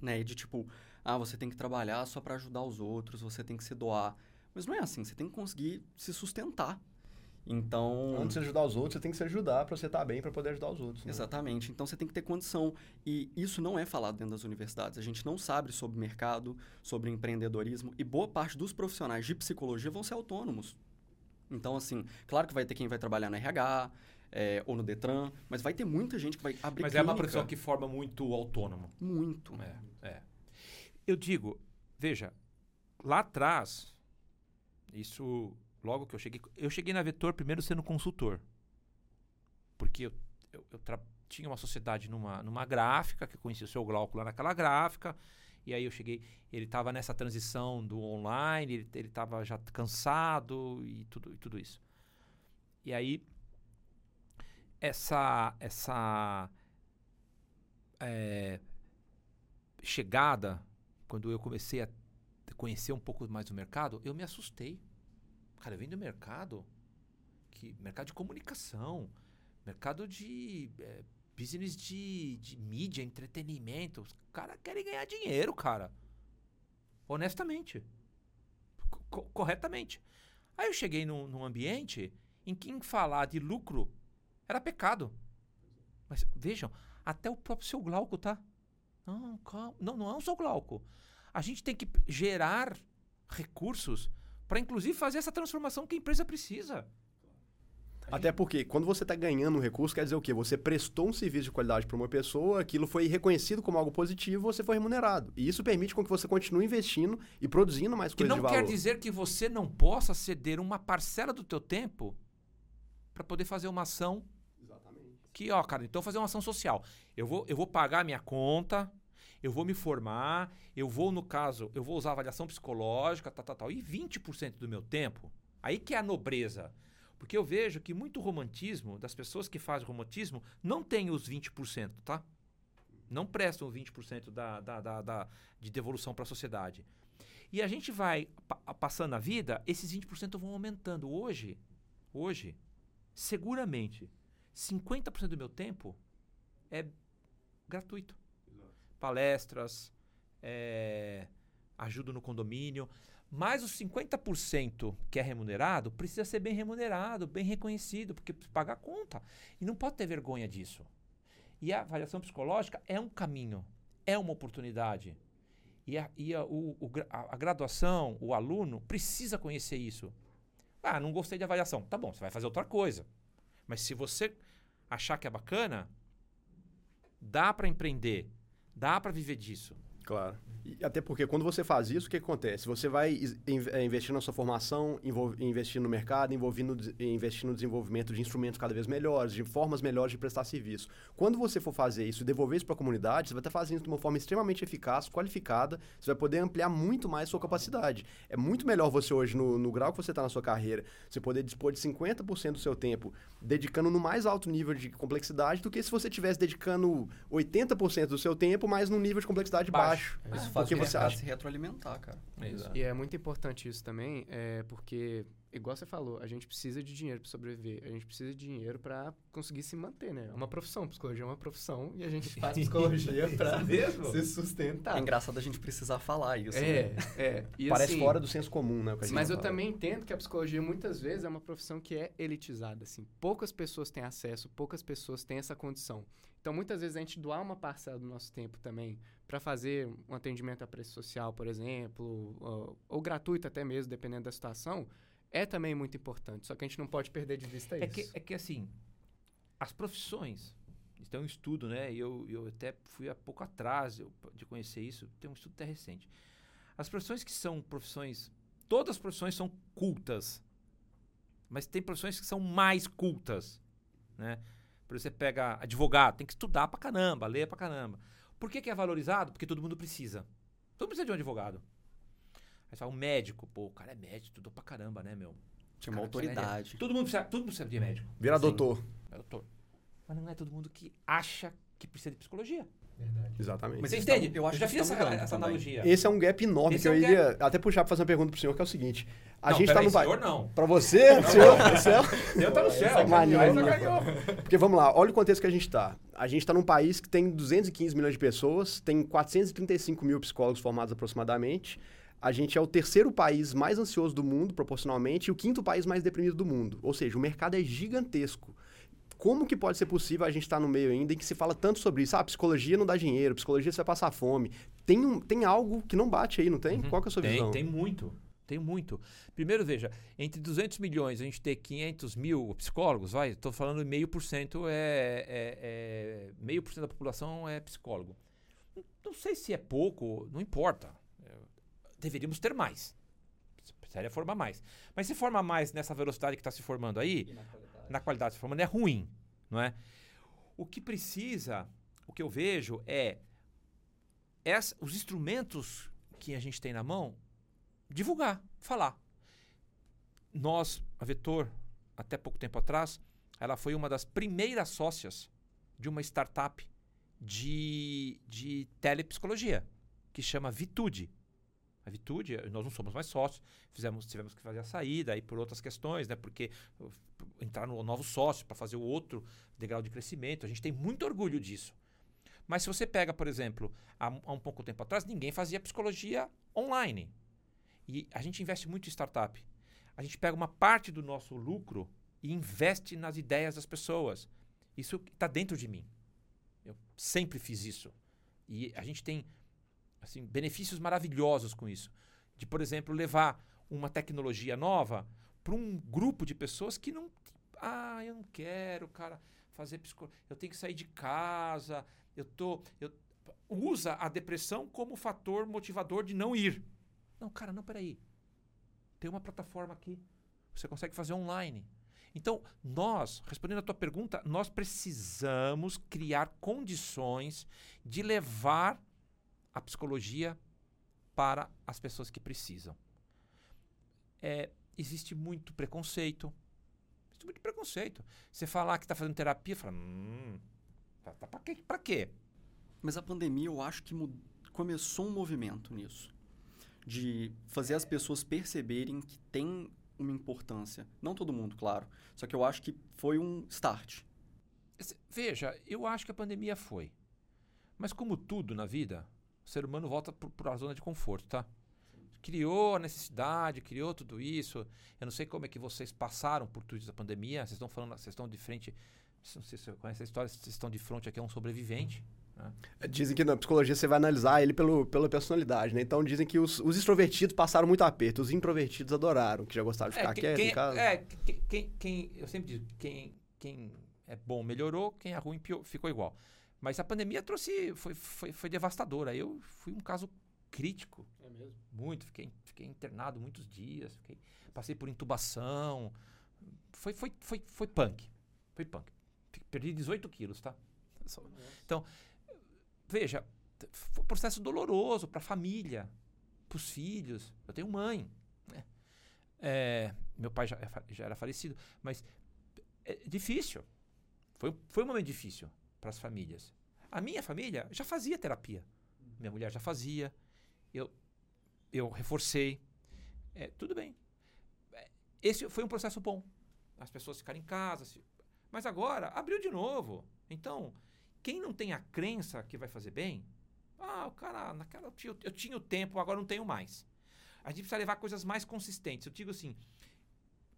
Né? E de, tipo, ah, você tem que trabalhar só para ajudar os outros, você tem que se doar. Mas não é assim. Você tem que conseguir se sustentar. Então. Antes de ajudar os outros, você tem que se ajudar para você estar bem para poder ajudar os outros. Né? Exatamente. Então você tem que ter condição. E isso não é falado dentro das universidades. A gente não sabe sobre mercado, sobre empreendedorismo. E boa parte dos profissionais de psicologia vão ser autônomos. Então, assim, claro que vai ter quem vai trabalhar no RH é, ou no Detran, mas vai ter muita gente que vai abrir Mas clínica. é uma profissão que forma muito autônomo. Muito. É, é. Eu digo, veja, lá atrás, isso logo que eu cheguei. Eu cheguei na Vetor primeiro sendo consultor. Porque eu, eu, eu tinha uma sociedade numa, numa gráfica, que eu conheci o seu Glauco lá naquela gráfica. E aí eu cheguei, ele estava nessa transição do online, ele estava já cansado e tudo, e tudo isso. E aí, essa, essa é, chegada, quando eu comecei a conhecer um pouco mais do mercado, eu me assustei. Cara, eu venho do mercado, que, mercado de comunicação, mercado de é, business de, de mídia, entretenimento. Os caras querem ganhar dinheiro, cara. Honestamente. Co corretamente. Aí eu cheguei num, num ambiente em que em falar de lucro era pecado. Mas vejam, até o próprio seu Glauco, tá? Não, calma. Não, não é um só Glauco. A gente tem que gerar recursos para inclusive fazer essa transformação que a empresa precisa. Até porque quando você está ganhando um recurso, quer dizer o quê? Você prestou um serviço de qualidade para uma pessoa, aquilo foi reconhecido como algo positivo, você foi remunerado. E isso permite com que você continue investindo e produzindo mais que coisas de não valor. quer dizer que você não possa ceder uma parcela do teu tempo para poder fazer uma ação Exatamente. que, ó, cara, então fazer uma ação social. Eu vou, eu vou pagar a minha conta, eu vou me formar, eu vou, no caso, eu vou usar avaliação psicológica, tal, tal, tal. E 20% do meu tempo, aí que é a nobreza. Porque eu vejo que muito romantismo, das pessoas que fazem romantismo, não tem os 20%, tá? Não prestam os 20% da, da, da, da, de devolução para a sociedade. E a gente vai pa passando a vida, esses 20% vão aumentando. Hoje, hoje, seguramente, 50% do meu tempo é gratuito. Palestras, é, ajuda no condomínio. Mas os 50% que é remunerado precisa ser bem remunerado, bem reconhecido, porque precisa pagar a conta. E não pode ter vergonha disso. E a avaliação psicológica é um caminho, é uma oportunidade. E a, e a, o, o, a, a graduação, o aluno, precisa conhecer isso. Ah, não gostei de avaliação. Tá bom, você vai fazer outra coisa. Mas se você achar que é bacana, dá para empreender, dá para viver disso. Claro. E até porque quando você faz isso, o que acontece? Você vai é, investir na sua formação, investir no mercado, envolvendo, investir no desenvolvimento de instrumentos cada vez melhores, de formas melhores de prestar serviço. Quando você for fazer isso e devolver isso para a comunidade, você vai estar fazendo isso de uma forma extremamente eficaz, qualificada, você vai poder ampliar muito mais sua capacidade. É muito melhor você hoje, no, no grau que você está na sua carreira, você poder dispor de 50% do seu tempo dedicando no mais alto nível de complexidade do que se você estivesse dedicando 80% do seu tempo, mas num nível de complexidade baixo. baixo. É. Porque você acha se retroalimentar, cara. É e é muito importante isso também, é porque igual você falou, a gente precisa de dinheiro para sobreviver, a gente precisa de dinheiro para conseguir se manter, né? É uma profissão, psicologia é uma profissão e a gente faz psicologia para se sustentar. É engraçado a gente precisar falar isso. É, né? é. E Parece assim, fora do senso comum, né? Mas eu também entendo que a psicologia muitas vezes é uma profissão que é elitizada, assim. Poucas pessoas têm acesso, poucas pessoas têm essa condição. Então, muitas vezes a gente doar uma parcela do nosso tempo também para fazer um atendimento a preço social, por exemplo, ou, ou gratuito até mesmo, dependendo da situação, é também muito importante. Só que a gente não pode perder de vista é isso. Que, é que assim, as profissões. Tem um estudo, né? E eu, eu até fui há pouco atrás de conhecer isso. Tem um estudo até recente. As profissões que são profissões. Todas as profissões são cultas. Mas tem profissões que são mais cultas. Né? Por exemplo, você pega advogado, tem que estudar pra caramba, ler pra caramba. Por que, que é valorizado? Porque todo mundo precisa. Todo mundo precisa de um advogado. Aí você fala, um médico, pô, o cara é médico, estudou pra caramba, né, meu? Tinha uma autoridade. Todo mundo, precisa, todo mundo precisa de médico. Virar doutor. É doutor. Mas não é todo mundo que acha que precisa de psicologia. Exatamente. Mas Você entende? tá- eu acho já que fiz essa, essa analogia. Esse é um gap enorme Esse que é eu um iria até puxar para fazer uma pergunta pro senhor, que é o seguinte. A não, gente tá peraí, no país. senhor não. Pra você, senhor, do céu. Eu tá no céu. né? sacaneou. Porque vamos lá, olha o contexto que a gente está. A gente está num país que tem 215 milhões de pessoas, tem 435 mil psicólogos formados aproximadamente. A gente é o terceiro país mais ansioso do mundo, proporcionalmente, e o quinto país mais deprimido do mundo. Ou seja, o mercado é gigantesco. Como que pode ser possível a gente estar no meio ainda em que se fala tanto sobre isso? Ah, psicologia não dá dinheiro, psicologia você vai passar fome. Tem, um, tem algo que não bate aí, não tem? Uhum. Qual que é a sua tem, visão? Tem muito. Tem muito. Primeiro, veja, entre 200 milhões a gente ter 500 mil psicólogos, vai, estou falando meio por cento é, é, é meio por cento da população é psicólogo. Não, não sei se é pouco, não importa. Deveríamos ter mais. Precisaria formar mais. Mas se forma mais nessa velocidade que está se formando aí, na qualidade se formando, é ruim, não é? O que precisa, o que eu vejo é essa- os instrumentos que a gente tem na mão, divulgar, falar. Nós, a Vetor, até pouco tempo atrás, ela foi uma das primeiras sócias de uma startup de, de telepsicologia, que chama Vitude. A Vitude, nós não somos mais sócios, fizemos, tivemos que fazer a saída aí por outras questões, né? Porque uh, entrar no novo sócio para fazer o outro degrau de crescimento. A gente tem muito orgulho disso. Mas se você pega, por exemplo, há, há um pouco tempo atrás, ninguém fazia psicologia online. E a gente investe muito em startup. A gente pega uma parte do nosso lucro e investe nas ideias das pessoas. Isso está dentro de mim. Eu sempre fiz isso. E a gente tem assim, benefícios maravilhosos com isso. De, por exemplo, levar uma tecnologia nova para um grupo de pessoas que não. Ah, eu não quero, cara, fazer psicologia. Eu tenho que sair de casa. Eu tô. Eu, usa a depressão como fator motivador de não ir. Não, cara, não, peraí. Tem uma plataforma aqui. Você consegue fazer online. Então, nós, respondendo a tua pergunta, nós precisamos criar condições de levar a psicologia para as pessoas que precisam. É, existe muito preconceito. Existe muito preconceito. Você falar que está fazendo terapia, fala, hum, tá, tá pra quê? Pra quê? Mas a pandemia, eu acho que começou um movimento nisso. De fazer as pessoas perceberem que tem uma importância. Não todo mundo, claro. Só que eu acho que foi um start. Veja, eu acho que a pandemia foi. Mas como tudo na vida, o ser humano volta para a zona de conforto, tá? Criou a necessidade, criou tudo isso. Eu não sei como é que vocês passaram por tudo isso da pandemia. Vocês estão falando, vocês estão de frente. Não sei se você conhece a história, vocês estão de frente aqui a um sobrevivente. né? Dizem que na psicologia você vai analisar ele pelo, pela personalidade, né? Então dizem que os, os extrovertidos passaram muito aperto, os introvertidos adoraram, que já gostaram de ficar que- quieto em casa. é, que- quem, quem- eu sempre digo, quem, quem é bom melhorou, quem é ruim pior, ficou igual. Mas a pandemia trouxe, foi, foi, foi devastadora. Eu fui um caso crítico, É mesmo? muito. Fiquei, fiquei internado muitos dias, fiquei- passei por intubação. Foi, foi, foi, foi punk. Foi punk. Perdi 18 quilos, tá? Então, veja, foi um processo doloroso para a família, para os filhos. Eu tenho mãe. né? É, meu pai já, é já era falecido, mas é difícil. Foi, foi um momento difícil para as famílias. A minha família já fazia terapia. Minha mulher já fazia. Eu, eu reforcei. É, tudo bem. É, Esse foi um processo bom. As pessoas ficaram em casa. se- Mas agora abriu de novo. Então, quem não tem a crença que vai fazer bem, ah, o cara, naquela eu eu tinha o tempo, agora não tenho mais. A gente precisa levar coisas mais consistentes. Eu digo assim,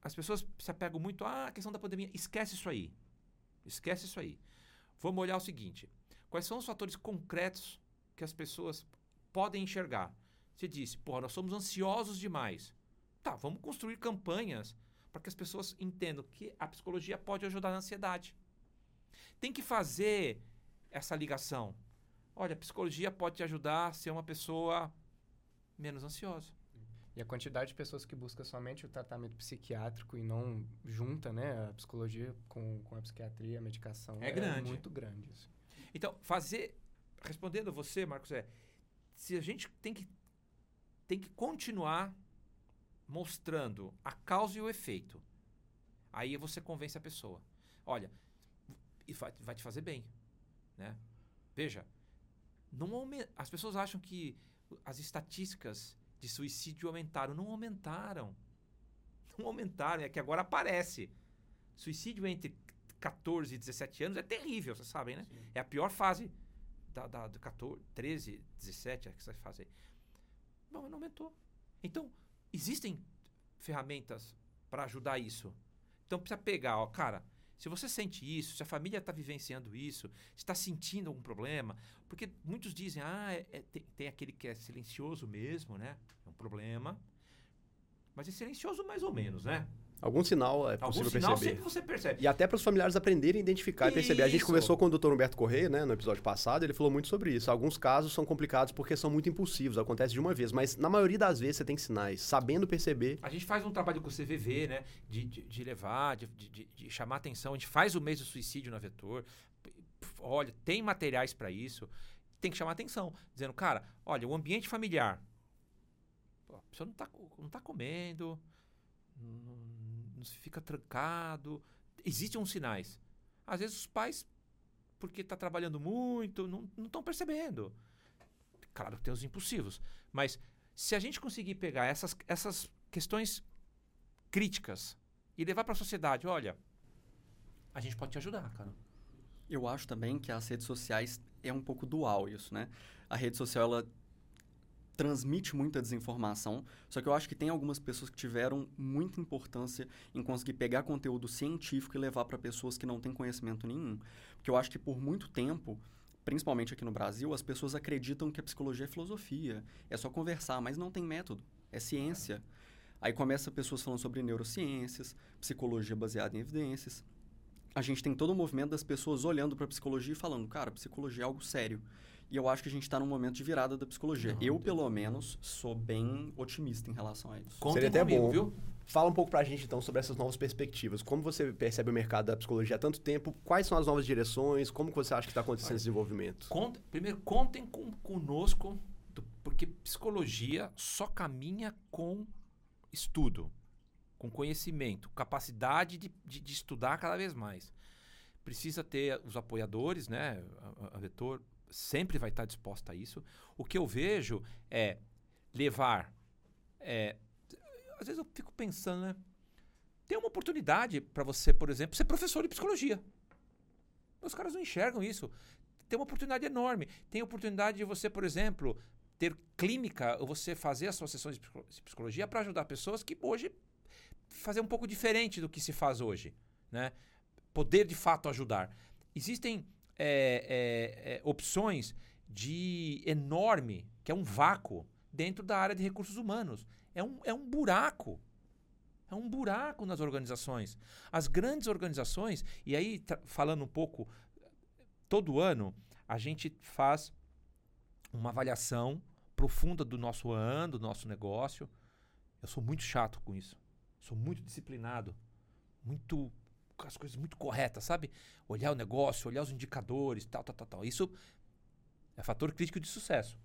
as pessoas se apegam muito à questão da pandemia. Esquece isso aí. Esquece isso aí. Vamos olhar o seguinte: quais são os fatores concretos que as pessoas podem enxergar? Você disse, porra, nós somos ansiosos demais. Tá, vamos construir campanhas para que as pessoas entendam que a psicologia pode ajudar na ansiedade. Tem que fazer essa ligação. Olha, a psicologia pode te ajudar a ser uma pessoa menos ansiosa. E a quantidade de pessoas que busca somente o tratamento psiquiátrico e não junta né, a psicologia com, com a psiquiatria, a medicação, É grande. muito grande. assim. Então, fazer. Respondendo a você, Marcos, é. Se a gente tem que, tem que continuar mostrando a causa e o efeito, aí você convence a pessoa. Olha, e vai, vai te fazer bem. Né? Veja, não as pessoas acham que as estatísticas de suicídio aumentaram. Não aumentaram. Não aumentaram. É que agora aparece. Suicídio entre 14 e 17 anos é terrível, vocês sabem, né? É a pior fase da, da, do 14, 13, 17, é que fase aí. Não, não aumentou. Então, existem ferramentas para ajudar isso. Então, precisa pegar, ó, cara, se você sente isso, se a família está vivenciando isso, está sentindo algum problema, porque muitos dizem, ah, é- é- tem, tem aquele que é silencioso mesmo, né? É um problema. Mas é silencioso mais ou menos, né? Algum sinal é Algum possível sinal perceber. sempre você percebe. E até para os familiares aprenderem a identificar e perceber. A gente conversou com o Dr. Humberto Correia, né, no episódio passado, ele falou muito sobre isso. Alguns casos são complicados porque são muito impulsivos, acontece de uma vez, mas na maioria das vezes você tem sinais, sabendo perceber. A gente faz um trabalho com o CVV, né? De, de, de levar, de, de- de- chamar atenção. A gente faz o mês do suicídio na Vetor. Olha, tem materiais para isso. Tem que chamar atenção. Dizendo, cara, olha, o ambiente familiar. pô, a pessoa não tá, co- não tá comendo, não, se fica trancado. Existem uns sinais. Às vezes os pais, porque tá trabalhando muito, não estão percebendo. Claro que tem os impulsivos. Mas se a gente conseguir pegar essas, essas questões críticas e levar para a sociedade, olha, a gente pode te ajudar, cara. Eu acho também que as redes sociais é um pouco dual isso, né? A rede social, ela transmite muita desinformação, só que eu acho que tem algumas pessoas que tiveram muita importância em conseguir pegar conteúdo científico e levar para pessoas que não têm conhecimento nenhum. Porque eu acho que por muito tempo, principalmente aqui no Brasil, as pessoas acreditam que a psicologia é filosofia, é só conversar, mas não tem método, é ciência. Aí começa pessoas falando sobre neurociências, psicologia baseada em evidências. A gente tem todo o movimento das pessoas olhando para a psicologia e falando, cara, psicologia é algo sério. E eu acho que a gente está num momento de virada da psicologia. Não, eu, Deus. pelo menos, sou bem otimista em relação a isso. Contem Seria até comigo, bom. viu? Fala um pouco pra gente então sobre essas novas perspectivas. Como você percebe o mercado da psicologia há tanto tempo? Quais são as novas direções? Como que você acha que está acontecendo Olha, esse desenvolvimento? Primeiro, contem com, conosco, do- porque psicologia só caminha com estudo, com conhecimento, capacidade de, de- de estudar cada vez mais. Precisa ter os apoiadores, né? A- a Vetor sempre vai estar disposta a isso. O que eu vejo é levar. é, às vezes eu fico pensando, né? Tem uma oportunidade para você, por exemplo, ser professor de psicologia. Os caras não enxergam isso tem uma oportunidade enorme. Tem oportunidade de você, por exemplo, ter clínica, ou você fazer as suas sessões de psicologia para ajudar pessoas que hoje fazer um pouco diferente do que se faz hoje, né? Poder de fato ajudar. Existem é, é, é, opções de enorme, que é um vácuo dentro da área de recursos humanos. É um, é um buraco. É um buraco nas organizações. As grandes organizações, e aí falando um pouco todo ano a gente faz uma avaliação profunda do nosso ano, do nosso negócio. Eu sou muito chato com isso. Sou muito disciplinado, muito as coisas muito corretas, sabe? Olhar o negócio, olhar os indicadores, tal, tal, tal, tal. Isso é fator crítico de sucesso.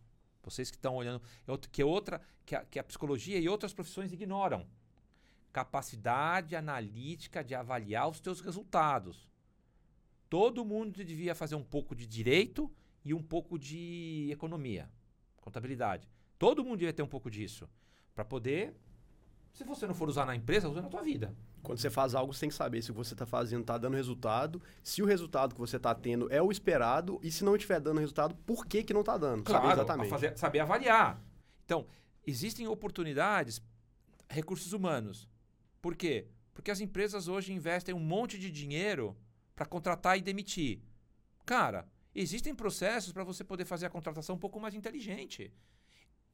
Vocês que estão olhando, é que é outra que a, que a psicologia e outras profissões ignoram. Capacidade analítica de avaliar os teus resultados. Todo mundo devia fazer um pouco de direito e um pouco de economia, contabilidade. Todo mundo devia ter um pouco disso para poder, se você não for usar na empresa, usa na tua vida. Quando você faz algo, você tem que saber se o que você está fazendo está dando resultado, se o resultado que você está tendo é o esperado e se não estiver dando resultado, por que, que não está dando? saber Claro, exatamente. a fazer- saber avaliar. Então, existem oportunidades, recursos humanos. Por quê? Porque as empresas hoje investem um monte de dinheiro para contratar e demitir. Cara, existem processos para você poder fazer a contratação um pouco mais inteligente.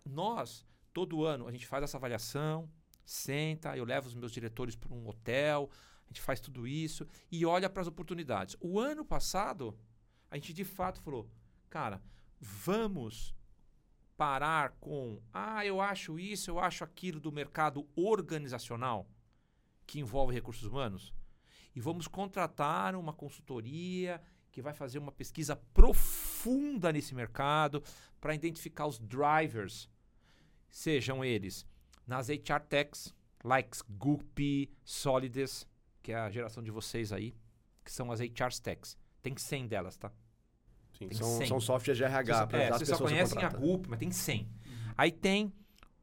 Nós, todo ano, a gente faz essa avaliação, senta, eu levo os meus diretores para um hotel, a gente faz tudo isso e olha para as oportunidades. O ano passado, a gente de fato falou, cara, vamos parar com, ah, eu acho isso, eu acho aquilo do mercado organizacional que envolve recursos humanos e vamos contratar uma consultoria que vai fazer uma pesquisa profunda nesse mercado para identificar os drivers, sejam eles nas HR techs, likes Goopy, Solides, que é a geração de vocês aí, que são as HR techs. Tem 100 delas, tá? Sim, Tem são, 100. são softwares de Vocês, RH para é, vocês só conhecem a contratar. GUP, mas tem 100. Aí tem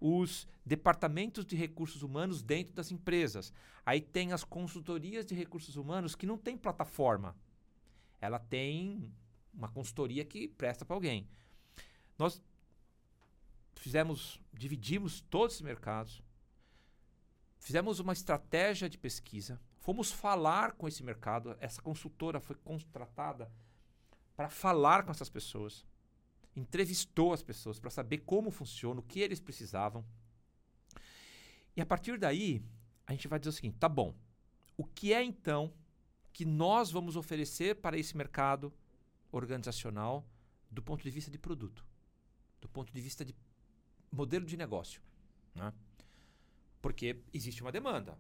os departamentos de recursos humanos dentro das empresas. Aí tem as consultorias de recursos humanos que não tem plataforma. Ela tem uma consultoria que presta para alguém. Nós fizemos, dividimos todos esses mercados, fizemos uma estratégia de pesquisa, fomos falar com esse mercado. Essa consultora foi contratada para falar com essas pessoas entrevistou as pessoas para saber como funciona, o que eles precisavam. E a partir daí, a gente vai dizer o seguinte: tá bom, o que é então que nós vamos oferecer para esse mercado organizacional do ponto de vista de produto, do ponto de vista de modelo de negócio? né? Porque existe uma demanda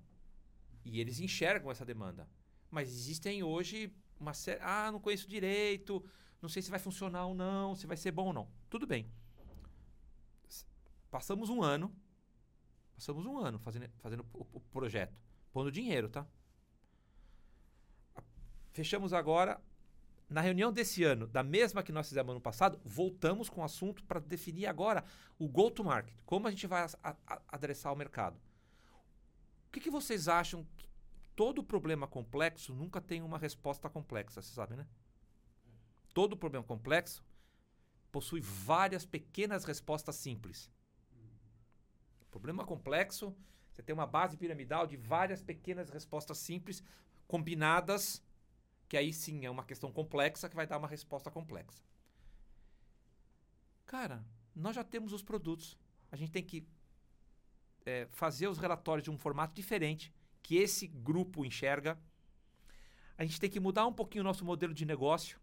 e eles enxergam essa demanda, mas existem hoje uma série. Ah, não conheço direito, não sei se vai funcionar ou não, se vai ser bom ou não. Tudo bem. Passamos um ano, passamos um ano fazendo, fazendo o, o projeto, pondo dinheiro, tá? Fechamos agora. Na reunião desse ano, da mesma que nós fizemos ano passado, voltamos com o assunto para definir agora o go-to-market. Como a gente vai a- a- adressar o mercado. O que, que vocês acham? que Todo problema complexo nunca tem uma resposta complexa, você sabe, né? todo problema complexo possui várias pequenas respostas simples. Problema complexo, você tem uma base piramidal de várias pequenas respostas simples combinadas, que aí sim é uma questão complexa que vai dar uma resposta complexa. Cara, nós já temos os produtos. A gente tem que é, fazer os relatórios de um formato diferente que esse grupo enxerga. A gente tem que mudar um pouquinho o nosso modelo de negócio.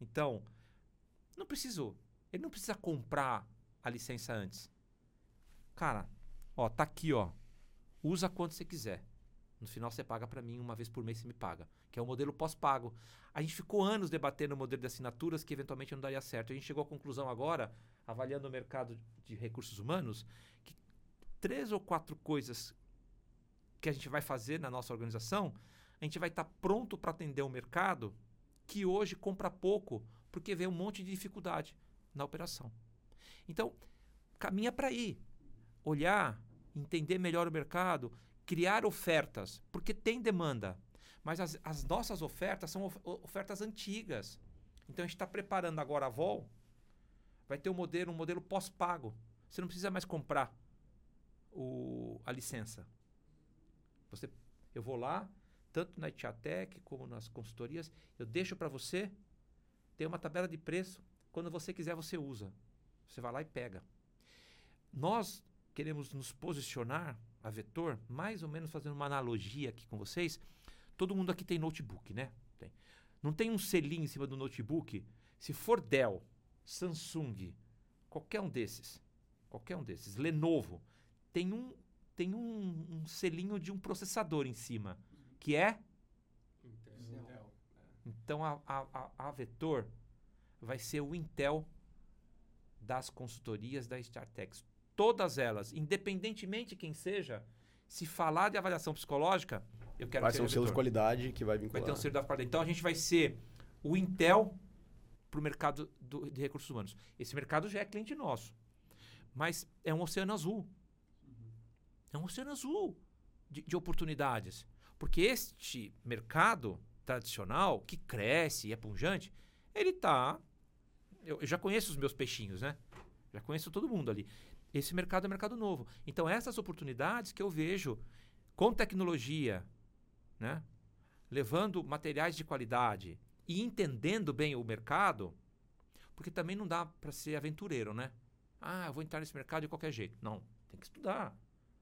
Então, não precisou. Ele não precisa comprar a licença antes. Cara, ó, tá aqui, ó. Usa quanto você quiser. No final você paga para mim, uma vez por mês você me paga, que é o modelo pós-pago. A gente ficou anos debatendo o modelo de assinaturas que eventualmente não daria certo. A gente chegou à conclusão agora, avaliando o mercado de recursos humanos, que três ou quatro coisas que a gente vai fazer na nossa organização, a gente vai estar pronto para atender o mercado que hoje compra pouco porque vê um monte de dificuldade na operação. Então, caminha para aí. Olhar, entender melhor o mercado, criar ofertas, porque tem demanda. Mas as, as nossas ofertas são of- ofertas antigas. Então a gente está preparando agora a Vol, vai ter um modelo, um modelo pós-pago. Você não precisa mais comprar o, a licença. Você, eu vou lá, tanto na Itiatec como nas consultorias, eu deixo para você, tem uma tabela de preço, quando você quiser você usa. Você vai lá e pega. Nós queremos nos posicionar, a Vetor, mais ou menos fazendo uma analogia aqui com vocês. Todo mundo aqui tem notebook, né? Tem. Não tem um selinho em cima do notebook? Se for Dell, Samsung, qualquer um desses, qualquer um desses, Lenovo, tem um, tem um, um selinho de um processador em cima, que é então a, a, a, a Vetor vai ser o Intel das consultorias da StarTex. Todas elas, independentemente de quem seja, se falar de avaliação psicológica, eu quero Vai que ser um selo de qualidade que vai Vai vincular. ter um selo da qualidade. Então a gente vai ser o Intel para o mercado do- de recursos humanos. Esse mercado já é cliente nosso. Mas é um oceano azul. É um oceano azul de, de oportunidades. Porque este mercado tradicional, que cresce e é pungente, ele está. Eu, eu já conheço os meus peixinhos, né? Já conheço todo mundo ali. Esse mercado é mercado novo. Então, essas oportunidades que eu vejo com tecnologia, né? levando materiais de qualidade e entendendo bem o mercado, porque também não dá para ser aventureiro, né? Ah, eu vou entrar nesse mercado de qualquer jeito. Não, tem que estudar.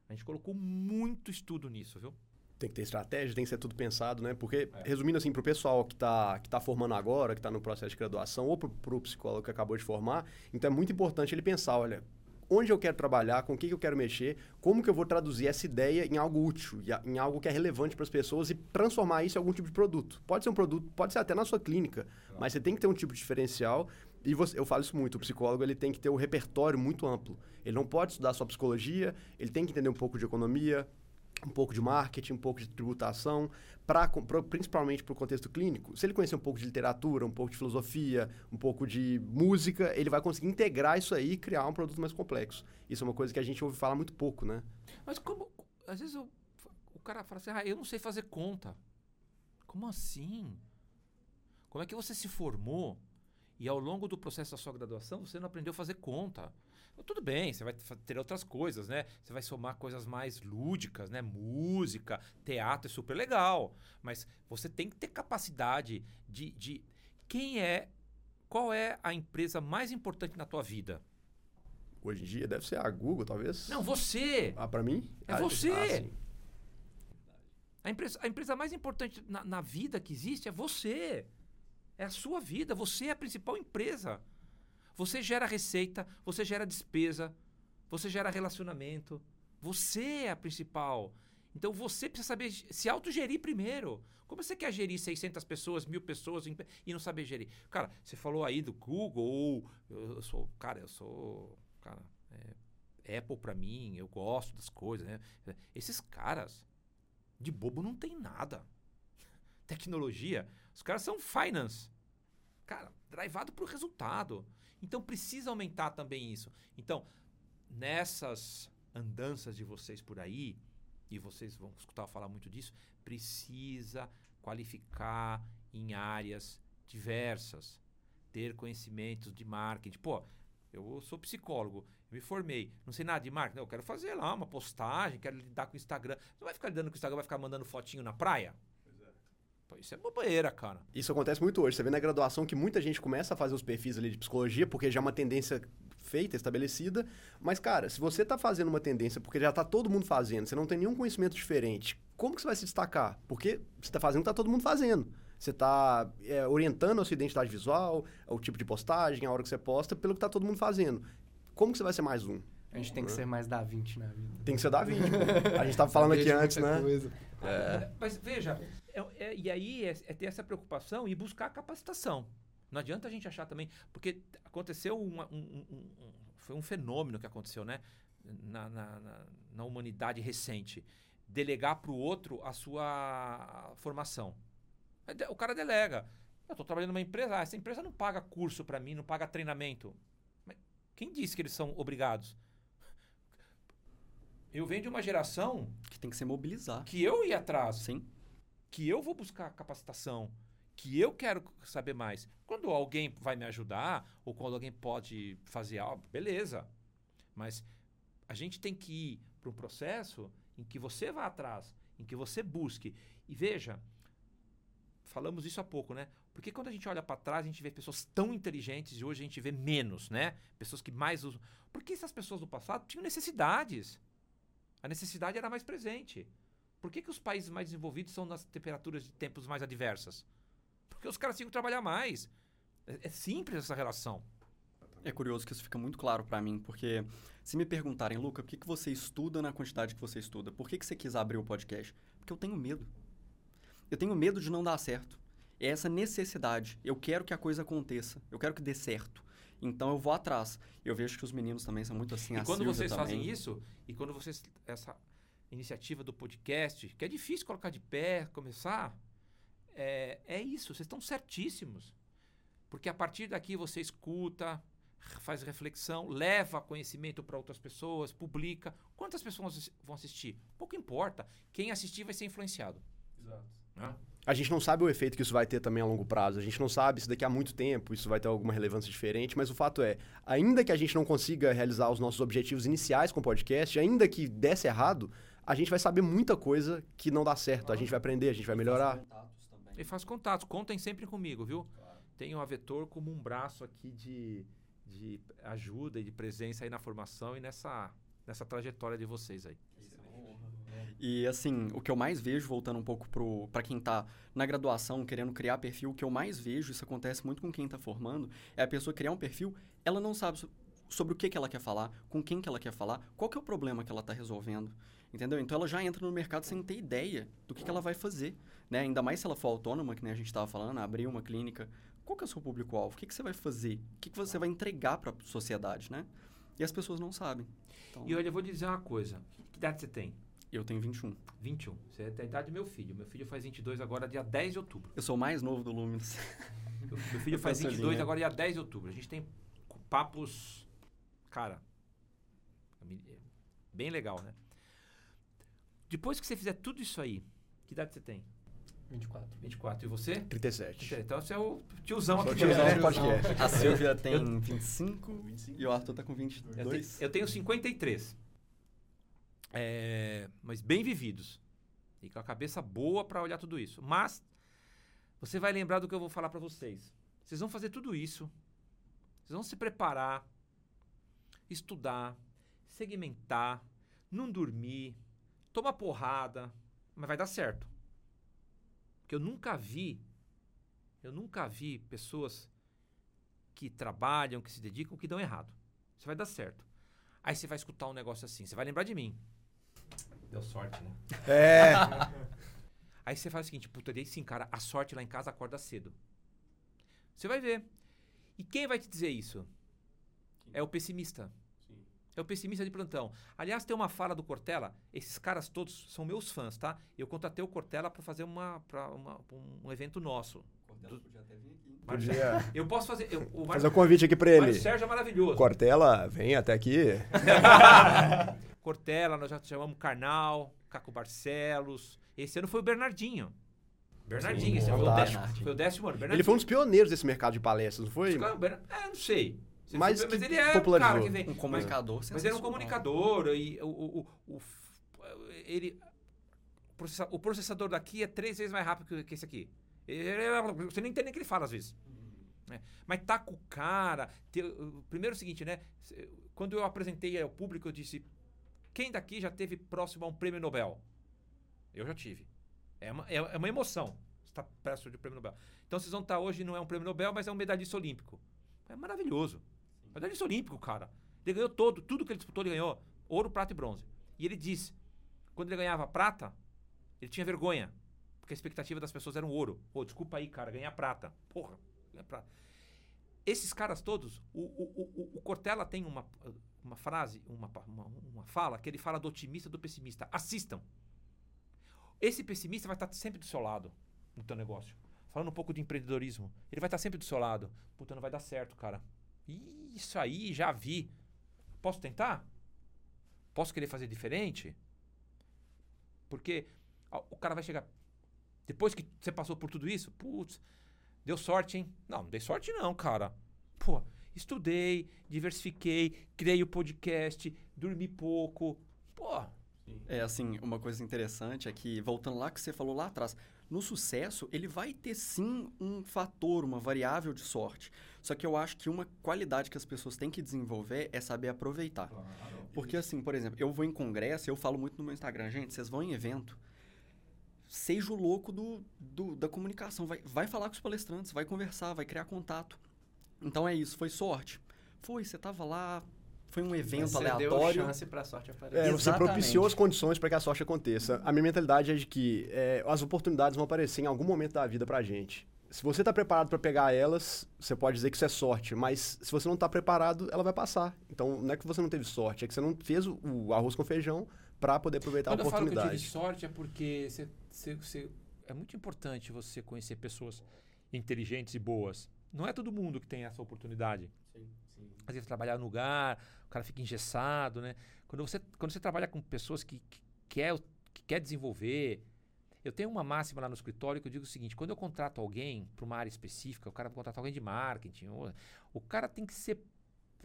A gente colocou muito estudo nisso, viu? Tem que ter estratégia, tem que ser tudo pensado, né? Porque, É. resumindo assim, pro pessoal que tá, que tá formando agora, que tá no processo de graduação, ou pro, pro psicólogo que acabou de formar, então é muito importante ele pensar, olha, onde eu quero trabalhar, com o que, que eu quero mexer, como que eu vou traduzir essa ideia em algo útil, em algo que é relevante para as pessoas e transformar isso em algum tipo de produto. Pode ser um produto, pode ser até na sua clínica, mas você tem que ter um tipo de diferencial e você- eu falo isso muito, o psicólogo ele tem que ter um repertório muito amplo. Ele não pode estudar só psicologia, ele tem que entender um pouco de economia, um pouco de marketing, um pouco de tributação, pra, pra principalmente para o contexto clínico, se ele conhecer um pouco de literatura, um pouco de filosofia, um pouco de música, ele vai conseguir integrar isso aí e criar um produto mais complexo. Isso é uma coisa que a gente ouve falar muito pouco, né? Mas como. Às vezes eu, o cara fala assim, ah, eu não sei fazer conta. Como assim? Como é que você se formou e ao longo do processo da sua graduação você não aprendeu a fazer conta? Tudo bem, você vai ter outras coisas, né? Você vai somar coisas mais lúdicas, né? Música, teatro é super legal. Mas você tem que ter capacidade de, de. Quem é. Qual é a empresa mais importante na tua vida? Hoje em dia deve ser a Google, talvez. Não, você! Ah, para mim? É ah, você! Ah, a, empresa, a empresa mais importante na, na vida que existe é você. É a sua vida. Você é a principal empresa. Você gera receita, você gera despesa, você gera relacionamento. Você é a principal. Então você precisa saber se autogerir primeiro. Como você quer gerir 600 pessoas, mil pessoas e não saber gerir? Cara, você falou aí do Google, ou eu sou, cara, eu sou, cara, é, Apple para mim, eu gosto das coisas, né? Esses caras de bobo não tem nada. Tecnologia, os caras são finance. Cara, drivado pro resultado. Então precisa aumentar também isso. Então, nessas andanças de vocês por aí, e vocês vão escutar falar muito disso, precisa qualificar em áreas diversas, ter conhecimentos de marketing. Pô, eu sou psicólogo, me formei, não sei nada de marketing, eu quero fazer lá uma postagem, quero lidar com o Instagram. Você vai ficar lidando com o Instagram, vai ficar mandando fotinho na praia? Pô, isso é bobeira, cara. Isso acontece muito hoje. Você vê na graduação que muita gente começa a fazer os perfis ali de psicologia, porque já é uma tendência feita, estabelecida. Mas, cara, se você está fazendo uma tendência porque já está todo mundo fazendo, você não tem nenhum conhecimento diferente, como que você vai se destacar? Porque você está fazendo o que está todo mundo fazendo. Você está é, orientando a sua identidade visual, o tipo de postagem, a hora que você posta, pelo que está todo mundo fazendo. Como que você vai ser mais um? A gente tem que ser mais da 20 na vida. Tem que ser da 20. a gente estava falando aqui antes, né? É. Mas veja, é, é, e aí é, é, ter essa preocupação e buscar capacitação. Não adianta a gente achar também, porque aconteceu uma, um, um, um, foi um fenômeno que aconteceu, né, na, na, na, na humanidade recente, delegar para o outro a sua formação. O cara delega. Eu estou trabalhando numa empresa, ah, essa empresa não paga curso para mim, não paga treinamento. Mas quem disse que eles são obrigados? Eu venho de uma geração que tem que se mobilizar. Que eu ia atrás. Sim que eu vou buscar capacitação, que eu quero saber mais. Quando alguém vai me ajudar, ou quando alguém pode fazer algo, beleza. Mas a gente tem que ir para um processo em que você vá atrás, em que você busque. E veja, falamos isso há pouco, né? Porque quando a gente olha para trás, a gente vê pessoas tão inteligentes e hoje a gente vê menos, né? Pessoas que mais usam. Porque essas pessoas do passado tinham necessidades. A necessidade era mais presente. Por que, que os países mais desenvolvidos são nas temperaturas de tempos mais adversas? Porque os caras tinham que trabalhar mais. É, é simples essa relação. É curioso que isso fica muito claro para mim, porque se me perguntarem, Luca, por que, que você estuda na quantidade que você estuda? Por que, que você quis abrir o podcast? Porque eu tenho medo. Eu tenho medo de não dar certo. É essa necessidade. Eu quero que a coisa aconteça. Eu quero que dê certo. Então eu vou atrás. Eu vejo que os meninos também são muito assim. E quando vocês também. fazem isso, e quando vocês essa iniciativa do podcast, que é difícil colocar de pé, começar, é, é isso, vocês estão certíssimos. Porque a partir daqui você escuta, faz reflexão, leva conhecimento para outras pessoas, publica. Quantas pessoas vão assistir? Pouco importa. Quem assistir vai ser influenciado. Exato. Né? A gente não sabe o efeito que isso vai ter também a longo prazo. A gente não sabe se daqui a muito tempo isso vai ter alguma relevância diferente, mas o fato é, ainda que a gente não consiga realizar os nossos objetivos iniciais com o podcast, ainda que desse errado, a gente vai saber muita coisa que não dá certo. A gente vai aprender, a gente vai melhorar. E faz contatos. Contem sempre comigo, viu? Claro. Tenho a Vetor como um braço aqui de, de ajuda e de presença aí na formação e nessa, nessa trajetória de vocês aí. E assim, o que eu mais vejo, voltando um pouco para quem está na graduação, querendo criar perfil, o que eu mais vejo, isso acontece muito com quem está formando, é a pessoa criar um perfil, ela não sabe sobre o que, que ela quer falar, com quem que ela quer falar, qual que é o problema que ela está resolvendo. Entendeu? Então ela já entra no mercado sem ter ideia do que, que ela vai fazer. Né? Ainda mais se ela for autônoma, que nem a gente estava falando, abrir uma clínica. Qual que é o seu público-alvo? O que, que você vai fazer? O que, que você vai entregar para a sociedade, né? E as pessoas não sabem. Então... E olha, eu vou dizer uma coisa. Que idade você tem? Eu tenho 21. 21. Você tem a idade do meu filho. Meu filho faz 22 agora, dia 10 de outubro. Eu sou o mais novo do Luminous. Meu, filho faz Essa 22 linha. agora, dia 10 de outubro. A gente tem papos, cara, bem legal, né? Depois que você fizer tudo isso aí, que idade você tem? 24. 24. E você? 37. Então você é o tiozão aqui. tiozão né? do podcast. A Silvia tem 25 e o Arthur tá com Eu, 22. te- eu tenho 53. É, mas bem vividos. E com a cabeça boa pra olhar tudo isso. Mas você vai lembrar do que eu vou falar pra vocês. Vocês vão fazer tudo isso. Vocês vão se preparar, estudar, segmentar, não dormir, tomar porrada, mas vai dar certo. Porque eu nunca vi, eu nunca vi pessoas que trabalham, que se dedicam, que dão errado. Você vai dar certo. Aí você vai escutar um negócio assim, você vai lembrar de mim. Deu sorte, né? É. Aí você faz o seguinte, puta, daí sim, cara, a sorte lá em casa acorda cedo. Você vai ver. E quem vai te dizer isso? É o pessimista. É o pessimista de plantão. Aliás, tem uma fala do Cortella. Esses caras todos são meus fãs, tá? Eu contratei o Cortella pra fazer uma, pra uma- um evento nosso. Mário Podia Sérgio- Eu posso fazer. eu- o fazer Mário, um convite aqui pra Mário ele. Sérgio é maravilhoso. Cortella, vem até aqui. Cortella, nós já chamamos Karnal, Caco Barcelos. Esse ano foi o Bernardinho. Bernardinho, esse foi o, décimo, foi o décimo ano. Ele foi um dos pioneiros desse mercado de palestras, não foi? O Bernard- É, não sei. Se Mas mas ele é um cara que vem. Um comunicador Mas ele é um comunicador e o, o, o, o ele o processa- o processador daqui é três vezes mais rápido que esse aqui. Ele é- Você nem entende nem o que ele fala às vezes. né? Mas tá com o cara. te- primeiro é o seguinte, né? Quando eu apresentei ao público, eu disse: quem daqui já teve próximo a um prêmio Nobel? Eu já tive. É uma, é é uma emoção estar perto de um prêmio Nobel. Então vocês vão estar hoje, não é um prêmio Nobel, mas é um medalhista olímpico. É maravilhoso. Medalhista olímpico, cara. Ele ganhou todo, tudo que ele disputou, ele ganhou. Ouro, prata e bronze. E ele disse, quando ele ganhava prata, ele tinha vergonha. A expectativa das pessoas era um ouro. Pô, desculpa aí, cara, ganhar prata. Porra, ganhar prata. Esses caras todos, o, o, o, o Cortella tem uma, uma frase, uma, uma, uma fala, que ele fala do otimista do pessimista. Assistam. Esse pessimista vai estar sempre do seu lado no teu negócio. Falando um pouco de empreendedorismo. Ele vai estar sempre do seu lado. Puta, não vai dar certo, cara. Isso aí, já vi. Posso tentar? Posso querer fazer diferente? Porque o cara vai chegar. Depois que você passou por tudo isso, putz, deu sorte, hein? Não, não dei sorte não, cara. Pô, estudei, diversifiquei, criei o podcast, dormi pouco. Pô, É assim, uma coisa interessante é que, voltando lá que você falou lá atrás, no sucesso, ele vai ter sim um fator, uma variável de sorte. Só que eu acho que uma qualidade que as pessoas têm que desenvolver é saber aproveitar. Porque, assim, por exemplo, eu vou em congresso, eu falo muito no meu Instagram, gente, vocês vão em evento, seja o louco do, do- da comunicação. Vai, vai falar com os palestrantes, vai conversar, vai criar contato. Então é isso, foi sorte. Foi, você tava lá, foi um evento Você deu aleatório. chance pra sorte aparecer. É, você Exatamente. propiciou as condições para que a sorte aconteça. A minha mentalidade é de que é, as oportunidades vão aparecer em algum momento da vida pra gente. Se você está preparado para pegar elas, você pode dizer que isso é sorte, mas se você não está preparado, ela vai passar. Então, não é que você não teve sorte, é que você não fez o, o arroz com feijão para poder aproveitar Quando a eu falo que eu oportunidade. tive sorte é porque cê- cê- cê- é muito importante você conhecer pessoas inteligentes e boas. Não é todo mundo que tem essa oportunidade. Às vezes trabalhar no lugar, o cara fica engessado, né? Quando você, quando você trabalha com pessoas que, que, quer, que quer desenvolver... Eu tenho uma máxima lá no escritório que eu digo o seguinte, quando eu contrato alguém para uma área específica, o cara vai contratar alguém de marketing, ou- o cara tem que ser,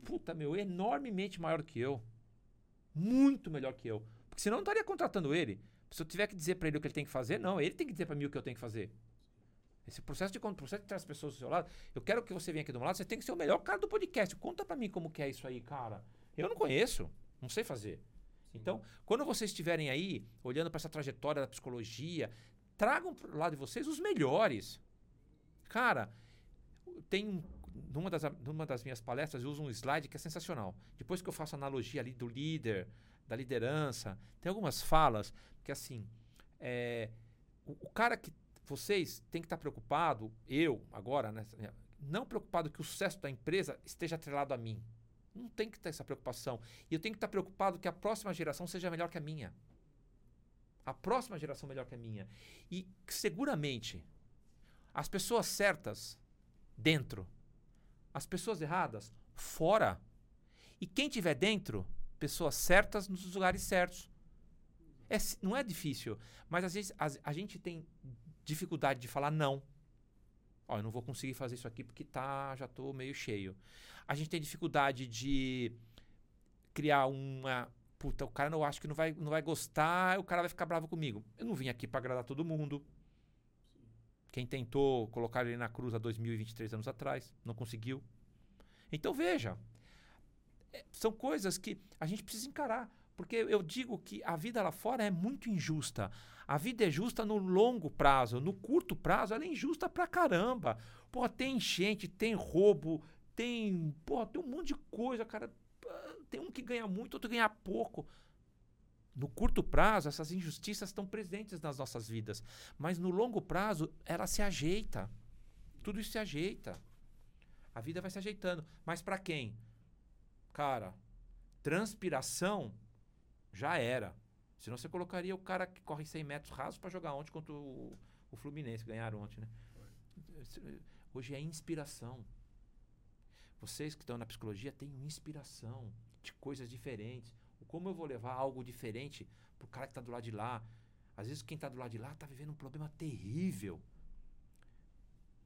puta meu, enormemente maior que eu. Muito melhor que eu. Porque senão eu não estaria contratando ele. Se eu tiver que dizer para ele o que ele tem que fazer, não, ele tem que dizer para mim o que eu tenho que fazer. Esse processo de processo de ter as pessoas do seu lado, eu quero que você venha aqui do meu lado, você tem que ser o melhor cara do podcast. Conta para mim como que é isso aí, cara. Eu não conheço, não sei fazer. Então, quando vocês estiverem aí, olhando para essa trajetória da psicologia, tragam pro lado de vocês os melhores. Cara, tem um, numa das, numa das minhas palestras eu uso um slide que é sensacional. Depois que eu faço analogia ali do líder, da liderança, tem algumas falas que assim, é, o, o cara que vocês têm que estar preocupado, eu agora, né, não preocupado que o sucesso da empresa esteja atrelado a mim. Não tem que ter essa preocupação. E eu tenho que estar preocupado que a próxima geração seja melhor que a minha. a próxima geração melhor que a minha. E seguramente as pessoas certas dentro, as pessoas erradas fora. E quem tiver dentro, pessoas certas nos lugares certos. É, não é difícil, mas às vezes a, a gente tem dificuldade de falar não. Ó, eu não vou conseguir fazer isso aqui porque tá, já estou meio cheio. A gente tem dificuldade de criar uma. Puta, o cara não acho que não vai, não vai gostar, o cara vai ficar bravo comigo. Eu não vim aqui para agradar todo mundo. Quem tentou colocar ele na cruz há 2023 anos atrás, não conseguiu. Então veja, é, são coisas que a gente precisa encarar. Porque eu digo que a vida lá fora é muito injusta. A vida é justa no longo prazo. No curto prazo, ela é injusta pra caramba. Porra, tem enchente, tem roubo, tem. Porra, tem um monte de coisa, cara. Tem um que ganha muito, outro ganha pouco. No curto prazo, essas injustiças estão presentes nas nossas vidas. Mas no longo prazo, ela se ajeita. Tudo isso se ajeita. A vida vai se ajeitando. Mas para quem? Cara, transpiração já era. Senão você colocaria o cara que corre 100 metros rasos para jogar ontem contra o, o Fluminense. Ganharam ontem, né? Hoje é inspiração. Vocês que estão na psicologia têm inspiração de coisas diferentes. Como eu vou levar algo diferente pro cara que está do lado de lá? Às vezes quem está do lado de lá está vivendo um problema terrível.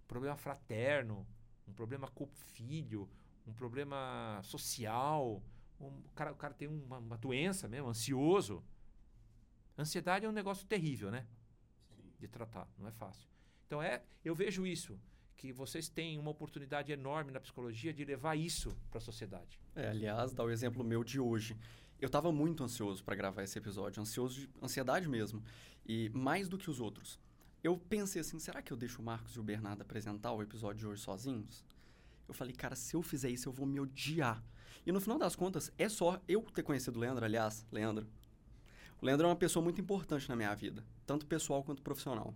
Um problema fraterno, um problema com o filho, um problema social, um, o, cara, o cara tem uma, uma, doença mesmo, ansioso. Ansiedade é um negócio terrível, né? Sim. De tratar, não é fácil. Então é, eu vejo isso, que vocês têm uma oportunidade enorme na psicologia de levar isso para a sociedade. É, aliás, dá o exemplo meu de hoje. Eu estava muito ansioso para gravar esse episódio, ansioso de ansiedade mesmo, e mais do que os outros. Eu pensei assim, será que eu deixo o Marcos e o Bernardo apresentar o episódio de hoje sozinhos? Eu falei, cara, se eu fizer isso, eu vou me odiar. E no final das contas, é só eu ter conhecido o Leandro, aliás, Leandro. O Leandro é uma pessoa muito importante na minha vida, tanto pessoal quanto profissional.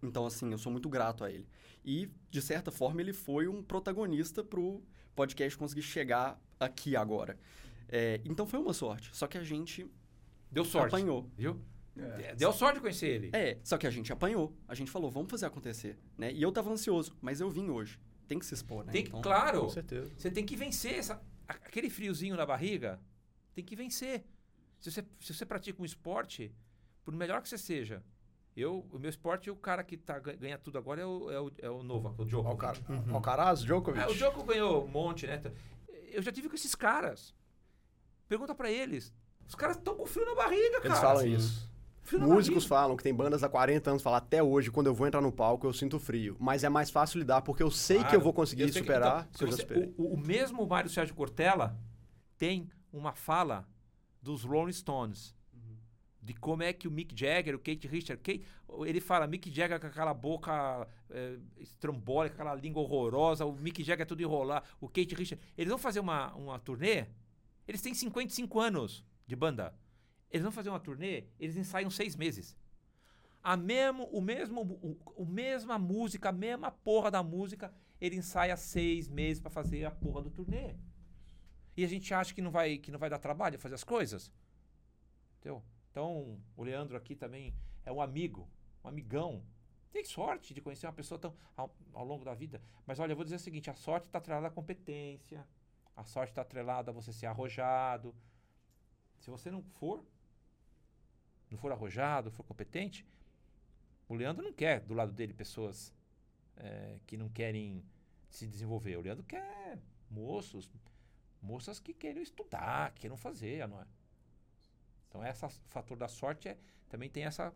Então, assim, eu sou muito grato a ele. E, de certa forma, ele foi um protagonista pro podcast conseguir chegar aqui agora. É, então foi uma sorte. Só que a gente deu sorte. Apanhou. Viu? É. Deu sorte de conhecer ele. É, só que a gente apanhou. A gente falou, vamos fazer acontecer. Né? E eu tava ansioso, mas eu vim hoje. Tem que se expor, né? Tem, então, claro. Com certeza. Você tem que vencer essa, aquele friozinho na barriga. Tem que vencer. Se você, se você pratica um esporte, por melhor que você seja, eu, o meu esporte, o cara que tá, ganha tudo agora é o, é o, é o Nova, o Djokovic. Alcar uhum. Alcaraz, Djokovic. É, o Djokovic ganhou um monte, né? Eu já tive com esses caras. Pergunta para eles. Os caras estão com frio na barriga, cara. Eles falam isso. Músicos falam que tem bandas há 40 anos, falam até hoje, quando eu vou entrar no palco, eu sinto frio. Mas é mais fácil lidar, porque eu sei claro, que eu vou conseguir eu superar. Que, então, você, o, o, mesmo Mário Sérgio Cortella tem uma fala dos Rolling Stones. Uhum. De como é que o Mick Jagger, o Kate Richard, Kate, ele fala Mick Jagger com aquela boca é, estrambólica, aquela língua horrorosa, o Mick Jagger é tudo enrolar, o Kate Richard. Eles vão fazer uma, uma turnê eles têm 55 anos de banda. Eles vão fazer uma turnê, eles ensaiam seis meses. A mesmo, o mesmo, o, o mesma música, a mesma porra da música, ele ensaia seis meses para fazer a porra do turnê. E a gente acha que não vai, que não vai dar trabalho fazer as coisas. Entendeu? Então, o Leandro aqui também é um amigo, um amigão. Tem sorte de conhecer uma pessoa tão ao, ao longo da vida. Mas olha, eu vou dizer o seguinte: a sorte está atrelada à competência, a sorte está atrelada a você ser arrojado. Se você não for, não for arrojado, for competente, o Leandro não quer do lado dele pessoas é, que não querem se desenvolver. O Leandro quer moços, moças que querem estudar, que queiram fazer, não é? Então, esse fator da sorte é, também tem essa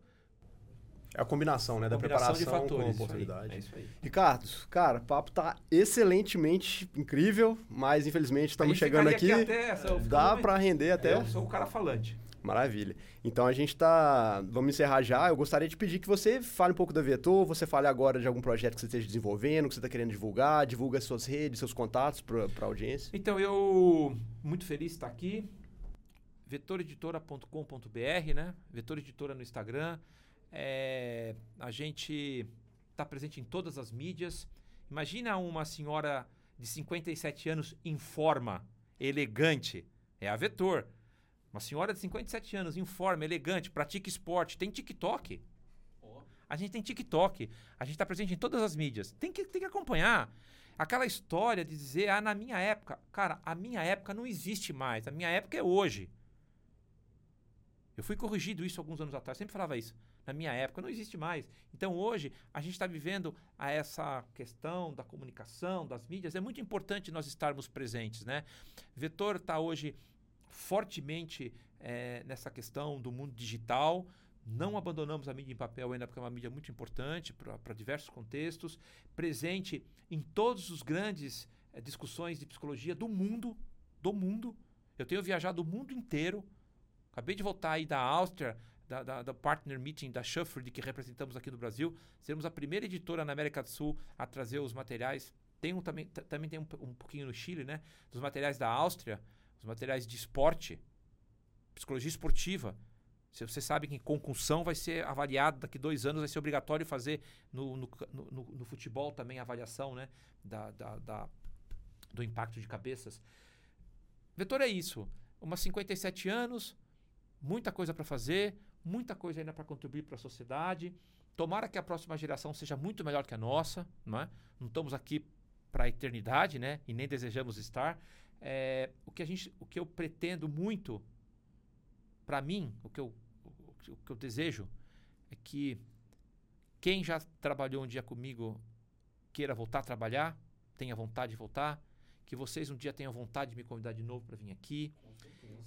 é a combinação, né? Da combinação preparação de fatores, com a oportunidade. É isso aí. Ricardo, cara, o papo tá excelentemente incrível, mas infelizmente estamos chegando aqui. aqui até, dá para render até. Eu sou o cara falante. Maravilha. Então a gente tá. Vamos encerrar já. Eu gostaria de pedir que você fale um pouco da Vetor, você fale agora de algum projeto que você esteja desenvolvendo, que você está querendo divulgar, divulga suas redes, seus contatos para a audiência. Então, eu muito feliz de estar aqui. vetoreditora.com.br, né? Vetor Editora no Instagram. É, a gente está presente em todas as mídias. Imagina uma senhora de 57 anos em forma, elegante. É a Vetor. Uma senhora de 57 anos, em forma, elegante, pratica esporte, tem TikTok. A gente tem TikTok, a gente está presente em todas as mídias. Tem que, tem que acompanhar. Aquela história de dizer, ah, na minha época. Cara, a minha época não existe mais. A minha época é hoje. Eu fui corrigido isso alguns anos atrás, sempre falava isso. Na minha época não existe mais. Então hoje a gente está vivendo a essa questão da comunicação, das mídias. É muito importante nós estarmos presentes, né? Vetor está hoje fortemente é, nessa questão do mundo digital. Não abandonamos a mídia em papel ainda, porque é uma mídia muito importante para diversos contextos. Presente em todos os grandes é, discussões de psicologia do mundo. Do mundo. Eu tenho viajado o mundo inteiro. Acabei de voltar aí da Áustria, da, da, da, Partner Meeting da Shufford, que representamos aqui no Brasil. Seremos a primeira editora na América do Sul a trazer os materiais. Tem um, também, também tem um, um pouquinho no Chile, né? Dos materiais da Áustria, os materiais de esporte, psicologia esportiva. Se você sabe que concussão vai ser avaliado daqui dois anos, vai ser obrigatório fazer no, no, no, no futebol também a avaliação né? da, da, da, do impacto de cabeças. Vetor é isso. Umas 57 anos, muita coisa para fazer, muita coisa ainda para contribuir para a sociedade. Tomara que a próxima geração seja muito melhor que a nossa, não é? Não estamos aqui para a eternidade, né? E nem desejamos estar. É, o que a gente, o que eu pretendo muito, para mim, o que eu, o que eu desejo é que quem já trabalhou um dia comigo queira voltar a trabalhar, tenha vontade de voltar, que vocês um dia tenham vontade de me convidar de novo para vir aqui,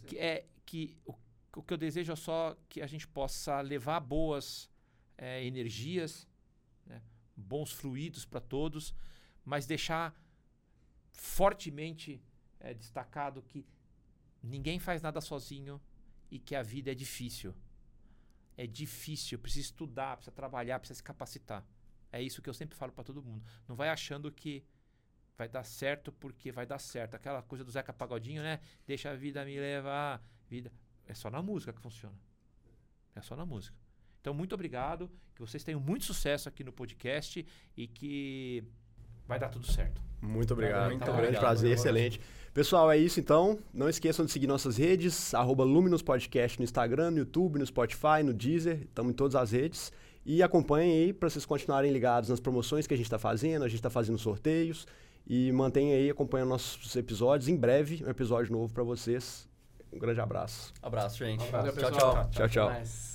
que é que o o que eu desejo é só que a gente possa levar boas é, energias, né, bons fluidos para todos, mas deixar fortemente é, destacado que ninguém faz nada sozinho e que a vida é difícil. É difícil, precisa estudar, precisa trabalhar, precisa se capacitar. É isso que eu sempre falo para todo mundo. Não vai achando que vai dar certo porque vai dar certo. Aquela coisa do Zeca Pagodinho, né? Deixa a vida me levar. Vida. É só na música que funciona. É só na música. Então, muito obrigado. Que vocês tenham muito sucesso aqui no podcast e que vai dar tudo certo. Muito obrigado. Muito um grande obrigado, prazer, excelente. Pessoal, é isso então. Não esqueçam de seguir nossas redes, arroba Luminous Podcast no Instagram, no YouTube, no Spotify, no Deezer. Estamos em todas as redes. E acompanhem aí para vocês continuarem ligados nas promoções que a gente está fazendo. A gente está fazendo sorteios. E mantenham aí acompanhando nossos episódios. Em breve, um episódio novo para vocês. Um grande abraço. Abraço, gente. Um abraço, tchau, tchau. Tchau, tchau. tchau.